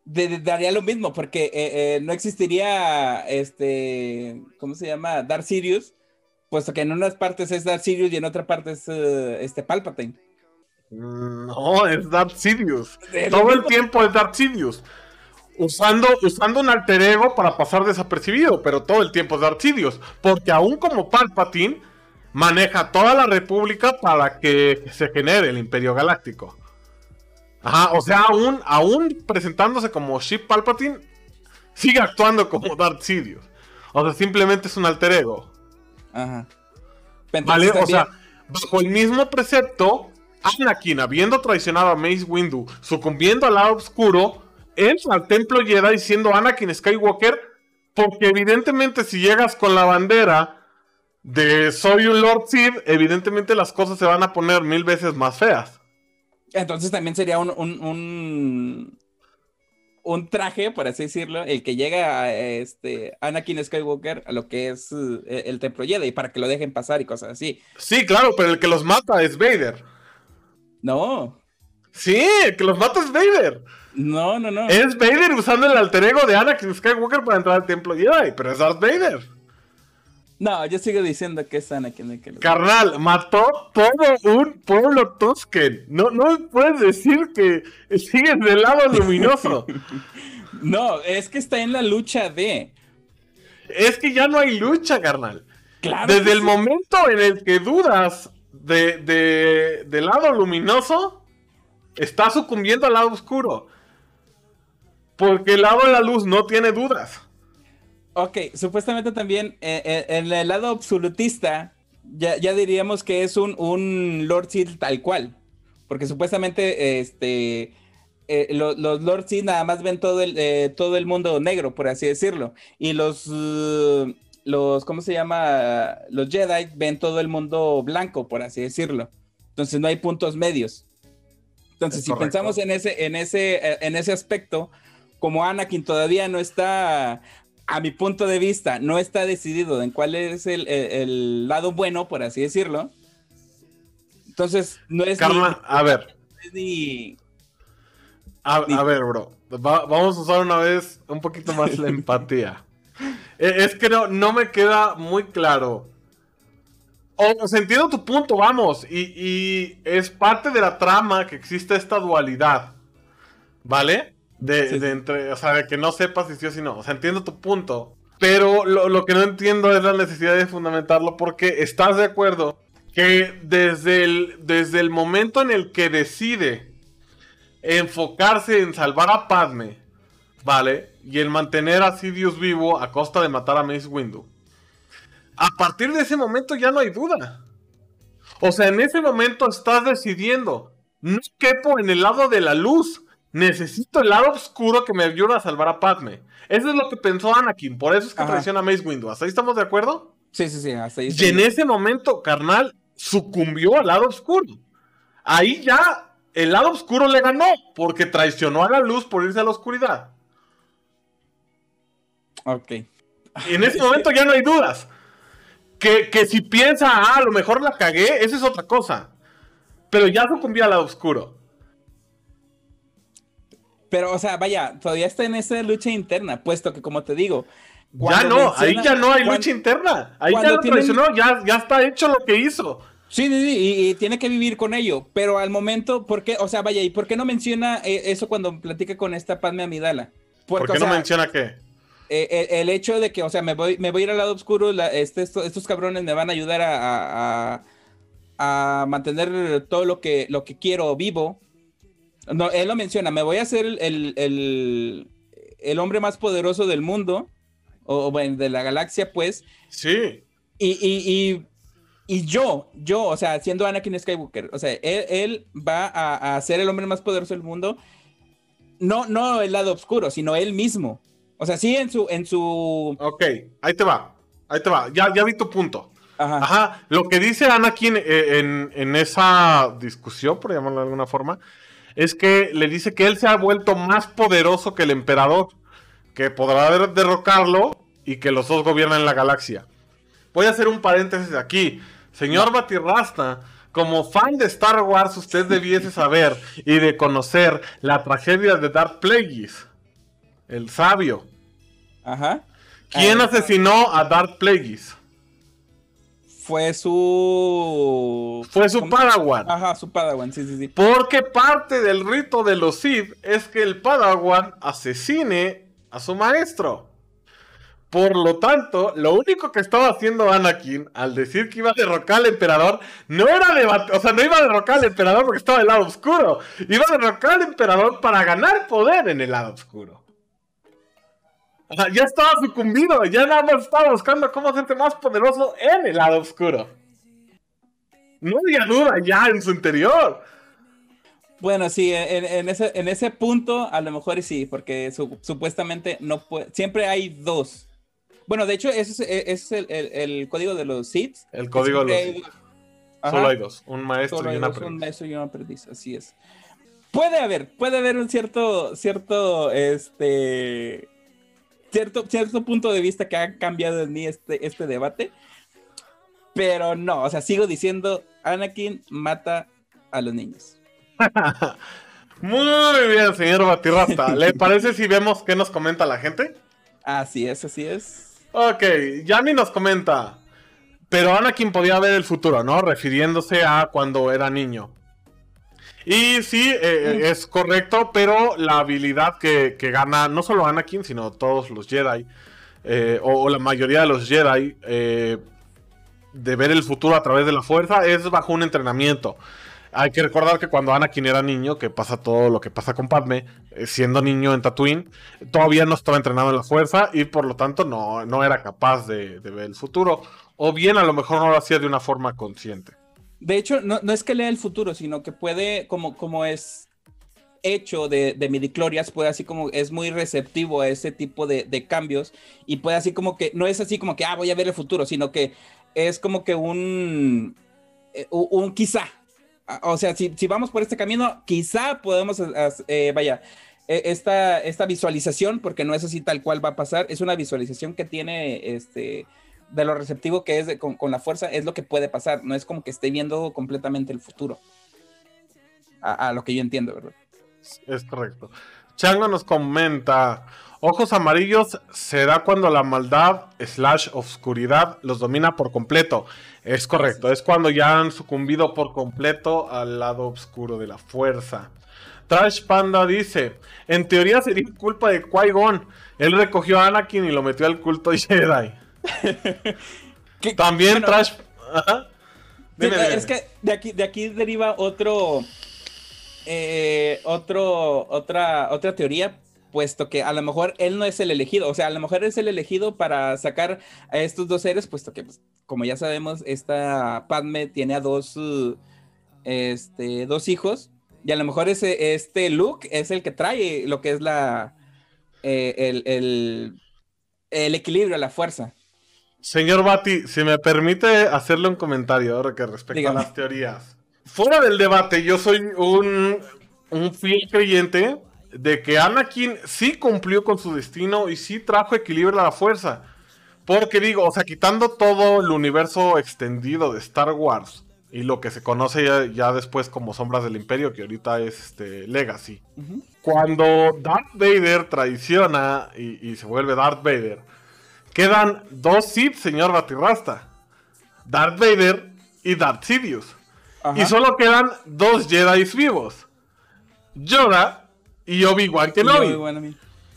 daría lo mismo, porque eh, eh, no existiría, este, ¿cómo se llama? Darth Sirius, puesto que en unas partes es Darth Sirius y en otra parte es eh, este Palpatine. No, es Darth Sirius. Todo el tiempo es Darth Sirius. Usando, usando un alter ego para pasar desapercibido, pero todo el tiempo es Darth Sirius. Porque aún como Palpatine, maneja toda la República para que se genere el Imperio Galáctico. Ajá, o sea, aún, aún presentándose como Ship Palpatine, sigue actuando como Darth Sidious. O sea, simplemente es un alter ego. Ajá. vale, o sea, bajo el mismo precepto, Anakin, habiendo traicionado a Mace Windu, sucumbiendo al lado oscuro, entra al templo Jedi siendo Anakin Skywalker, porque evidentemente si llegas con la bandera de soy un Lord Sith, evidentemente las cosas se van a poner mil veces más feas. Entonces también sería un, un, traje, por así decirlo, el que llega a este Anakin Skywalker a lo que es eh, el templo Jedi para que lo dejen pasar y cosas así. Sí, claro, pero el que los mata es Vader. No. Sí, que los mata es Vader. No, no, no. Es Vader usando el alter ego de Anakin Skywalker para entrar al templo Jedi, pero es Darth Vader. No, yo sigo diciendo que es Anakin el que lo... Carnal, mató todo un pueblo Tusken. No, no puedes decir que sigues del lado luminoso. <laughs> no, es que está en la lucha de. Es que ya no hay lucha, carnal. Claro. Desde el momento en el que dudas de, de, del lado luminoso, está sucumbiendo al lado oscuro. Porque el lado de la luz no tiene dudas. Ok, supuestamente también eh, eh, en el lado absolutista, ya, ya diríamos que es un, un Lord Sith tal cual. Porque supuestamente este, eh, lo- los Lord Sith nada más ven todo el, todo el mundo negro, por así decirlo. Y los, los, ¿cómo se llama? Los Jedi ven todo el mundo blanco, por así decirlo. Entonces no hay puntos medios. Entonces, Es si correcto. pensamos en ese, en ese, eh, en ese aspecto, como Anakin todavía no está, a mi punto de vista, no está decidido en cuál es el, el- el lado bueno, por así decirlo. Entonces, no es Karma, a ver, ni, ni- a, a ver, bro. Va- vamos a usar una vez un poquito más la <laughs> empatía. Eh, Es que no, no me queda muy claro. O, sea, entiendo tu punto, vamos. Y, y es parte de la trama que existe esta dualidad. ¿Vale? De, Sí, de sí. entre, o sea, de que no sepas si sí o si no. O sea, entiendo tu punto. Pero lo, lo que no entiendo es la necesidad de fundamentarlo porque estás de acuerdo que desde el, desde el momento en el que decide enfocarse en salvar a Padme, ¿vale? Y en mantener a Sidious vivo a costa de matar a Mace Windu. A partir de ese momento ya no hay duda. O sea, en ese momento estás decidiendo. No quepo en el lado de la luz. Necesito el lado oscuro que me ayude a salvar a Padme. Eso es lo que pensó Anakin. Por eso es que Ajá. traiciona a Mace Windu. ¿Hasta ahí estamos de acuerdo? Sí, sí, sí, hasta ahí. Y en ese momento, carnal, sucumbió al lado oscuro. Ahí ya el lado oscuro le ganó porque traicionó a la luz por irse a la oscuridad. Ok. Y en ese momento ya no hay dudas. Que, que si piensa, ah, a lo mejor la cagué, eso es otra cosa. Pero ya sucumbió al lado oscuro. Pero, o sea, vaya, todavía está en esa lucha interna, puesto que, como te digo, Ya no, ahí ya no hay lucha interna. Ahí ya lo tienen- traicionó, ya, ya está hecho lo que hizo. Sí, sí, sí, y, y tiene que vivir con ello, pero al momento, ¿por qué? O sea, vaya, ¿y por qué no menciona eh, eso cuando platica con esta Padme Amidala? ¿Por Porque, qué o no menciona qué? Eh, el, el hecho de que, o sea, me voy, me voy a ir al lado oscuro, la- este, esto- estos cabrones me van a ayudar a, a- mantener todo lo que, lo que quiero vivo. No, él lo menciona, me voy a hacer el, el- el- hombre más poderoso del mundo, o, o bueno, de la galaxia, pues, Sí. y, y, y, y yo, yo, o sea, siendo Anakin Skywalker, o sea, él, él va a, a ser el hombre más poderoso del mundo, no, no el lado oscuro, sino él mismo. O sea, sí en su, en su, Ok, ahí te va. Ahí te va. Ya, ya vi tu punto. ajá, Ajá, lo que dice Anakin en, en esa discusión, por llamarlo de alguna forma, es que le dice que él se ha vuelto más poderoso que el emperador, que podrá der- derrocarlo y que los dos gobiernan la galaxia. Voy a hacer un paréntesis aquí. Señor Batirrasta, como fan de Star Wars, usted <laughs> debiese saber y de conocer la tragedia de Darth Plagueis, el sabio. ajá. ¿Quién Ah, asesinó a Darth Plagueis? Fue su... Fue su ¿cómo? Padawan. Ajá, su Padawan, sí, sí, sí. Porque parte del rito de los Sith es que el Padawan asesine a su maestro. Por lo tanto, lo único que estaba haciendo Anakin al decir que iba a derrocar al emperador no era debatir, o sea, no iba a derrocar al emperador porque estaba del lado oscuro. Iba a derrocar al emperador para ganar poder en el lado oscuro. O sea, ya estaba sucumbido, ya nada más estaba buscando cómo hacerte más poderoso en el lado oscuro. No había duda ya en su interior. Bueno, sí, en, en ese, en ese punto a lo mejor sí, porque su- supuestamente no puede, siempre hay dos. Bueno, de hecho, ese es, ese es el, el- el código de los Sith. El código de los. Ajá. Solo hay dos, un maestro Solo y un dos, un aprendiz. maestro y un aprendiz, así es. Puede haber, puede haber un cierto, cierto, este, cierto, cierto punto de vista que ha cambiado en mí este, este debate, pero no, o sea, sigo diciendo, Anakin mata a los niños. <laughs> Muy bien, señor Batirrasta. <laughs> ¿Le parece si vemos qué nos comenta la gente? Así es, así es. Ok, Yami nos comenta. Pero Anakin podía ver el futuro, ¿no? Refiriéndose a cuando era niño. Y sí, eh, eh, es correcto, pero la habilidad que, gana no solo Anakin, sino todos los Jedi, eh, o, la mayoría de los Jedi, de ver el futuro a través de la fuerza, es bajo un entrenamiento. Hay que recordar que cuando Anakin era niño, que pasa todo lo que pasa con Padme, siendo niño en Tatooine, todavía no estaba entrenado en la fuerza y por lo tanto no, no era capaz de, de ver el futuro. O bien a lo mejor no lo hacía de una forma consciente. De hecho, no, es que lea el futuro, sino que puede, como, como es hecho de, de midiclorias, puede así como, es muy receptivo a ese tipo de, cambios y puede así como que, no es así como que, ah, voy a ver el futuro, sino que es como que un, eh, un, quizá. O sea, si, vamos por este camino, quizá podemos, eh, vaya, e, esta, esta visualización, porque no es así tal cual va a pasar, es una visualización que tiene este de lo receptivo que es con, la fuerza, es lo que puede pasar. No es como que esté viendo completamente el futuro. A, lo que yo entiendo, ¿verdad? Es correcto. Chango nos comenta: Ojos amarillos será cuando la maldad slash oscuridad los domina por completo. Es correcto, es cuando ya han sucumbido por completo al lado oscuro de la fuerza. Trash Panda dice: En teoría sería culpa de Qui-Gon. Él recogió a Anakin y lo metió al culto Jedi. <laughs> También Trash. Es que de aquí, de aquí deriva otro. Eh, otro. Otra, otra teoría. Puesto que a lo mejor él no es el elegido. O sea, a lo mejor es el elegido para sacar a estos dos seres. Puesto que, pues, como ya sabemos, esta Padme tiene a dos. este, dos hijos. Y a lo mejor ese, este Luke es el que trae lo que es la. Eh, el, el, el equilibrio, la fuerza. Señor Bati, si me permite hacerle un comentario ahora que respecto a las teorías. Fuera del debate, yo soy un, un fiel creyente de que Anakin sí cumplió con su destino y sí trajo equilibrio a la fuerza. Porque digo, o sea, quitando todo el universo extendido de Star Wars y lo que se conoce ya, después como Sombras del Imperio, que ahorita es este, Legacy. Cuando Darth Vader traiciona y, y se vuelve Darth Vader, Quedan dos Sith, señor Batirrasta. Darth Vader y Darth Sidious. Y solo quedan dos Jedi vivos. Yoda y Obi-Wan Kenobi.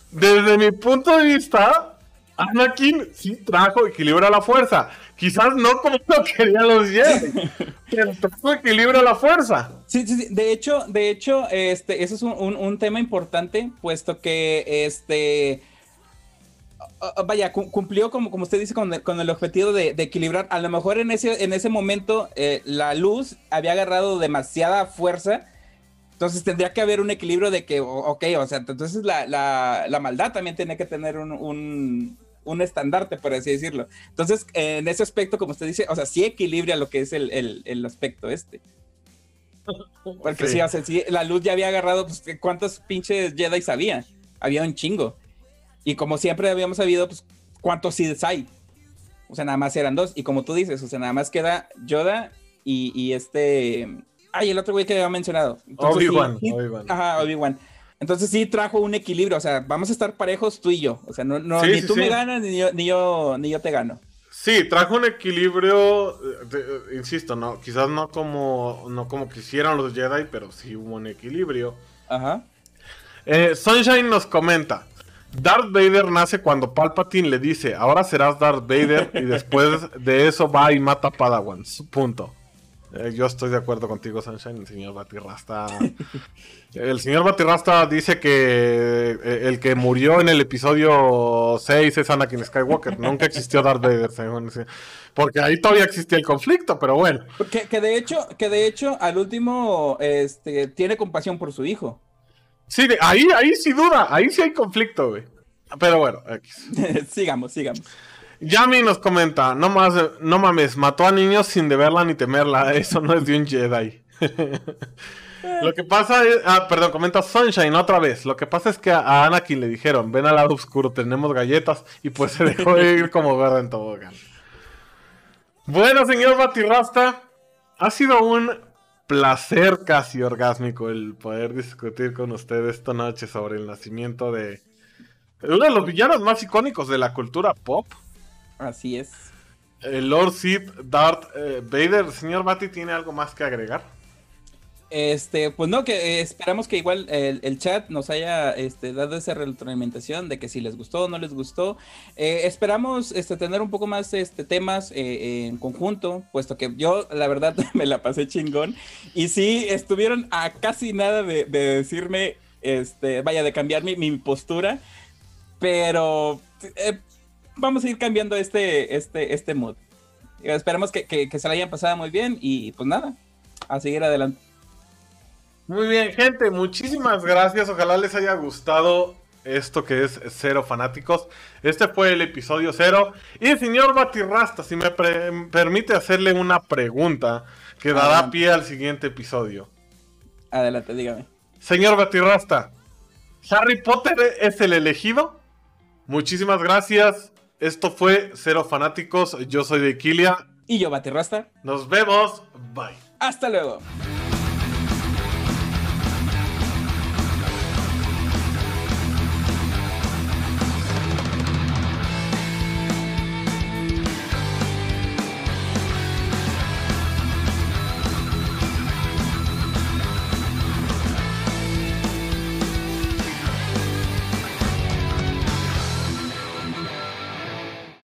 Desde mi punto de vista, Anakin sí trajo equilibrio a la fuerza. Quizás no como <laughs> lo querían los Jedi, pero trajo equilibrio a la fuerza. Sí, sí, sí. De hecho, de hecho, este, eso es un, un tema importante, puesto que este vaya, cumplió como, como usted dice con el, objetivo de, equilibrar. A lo mejor en ese, en ese momento eh, la luz había agarrado demasiada fuerza. Entonces tendría que haber un equilibrio de que, ok, o sea, entonces la, maldad también tiene que tener un, estandarte, por así decirlo. Entonces, en ese aspecto, como usted dice, o sea, sí equilibra lo que es el, aspecto este. Porque sí. o sea, sí, la luz ya había agarrado, pues, ¿cuántos pinches Jedi había? Había un chingo. Y como siempre habíamos sabido, pues, ¿cuántos seeds hay? O sea, nada más eran dos. Y como tú dices, o sea, nada más queda Yoda y, este. Ay, el otro güey que había mencionado. Obi-Wan. Ajá, Obi-Wan. Entonces sí trajo un equilibrio. O sea, vamos a estar parejos tú y yo. O sea, no, no ni tú me ganas, ni yo, ni yo, ni yo te gano. Sí, trajo un equilibrio, insisto, no, quizás no como, no como quisieran los Jedi, pero sí hubo un equilibrio. Ajá. Eh, Sunshine nos comenta, Darth Vader nace cuando Palpatine le dice, ahora serás Darth Vader y después de eso va y mata a Padawans. Punto. Eh, yo estoy de acuerdo contigo, Sunshine, el señor Batirrasta. el señor Batirrasta dice que eh, el que murió en el episodio 6 es Anakin Skywalker. Nunca existió Darth Vader, porque ahí todavía existía el conflicto, pero bueno. Que, que, de hecho, que de hecho, al último, este, tiene compasión por su hijo. Sí, ahí, ahí sí duda, ahí sí hay conflicto, güey. Pero bueno, <laughs> sigamos, sigamos. Yami nos comenta, no, más, no mames, mató a niños sin deberla ni temerla, <laughs> eso no es de un Jedi. <laughs> Lo que pasa es, ah, perdón, comenta Sunshine otra vez. Lo que pasa es que a Anakin le dijeron, ven al lado oscuro, tenemos galletas, y pues se dejó ir como verga en tobogán. Bueno, señor Batirrasta, ha sido un placer casi orgásmico el poder discutir con usted esta noche sobre el nacimiento de uno de los villanos más icónicos de la cultura pop. Así es. el Lord Sith Darth eh, Vader. Señor Bati, ¿tiene algo más que agregar? Este, pues no, que eh, esperamos que igual el, chat nos haya este, dado esa retroalimentación de que si les gustó o no les gustó. Eh, esperamos este, tener un poco más este, temas eh, en conjunto, puesto que yo la verdad <laughs> me la pasé chingón. Y sí, estuvieron a casi nada de, decirme, este, vaya, de cambiar mi, mi postura, pero vamos a ir cambiando este, este, este mood. Esperamos que, que se la hayan pasado muy bien y pues nada, a seguir adelante. Muy bien, gente, muchísimas gracias. Ojalá les haya gustado esto que es Cero Fanáticos. Este fue el episodio cero. Y señor Batirrasta, si me permite hacerle una pregunta que dará pie al siguiente episodio. Adelante, dígame. Señor Batirrasta, ¿Harry Potter es el elegido? Muchísimas gracias. Esto fue Cero Fanáticos. Yo soy de Iquilia. Y yo, Batirrasta. Nos vemos. Bye. Hasta luego.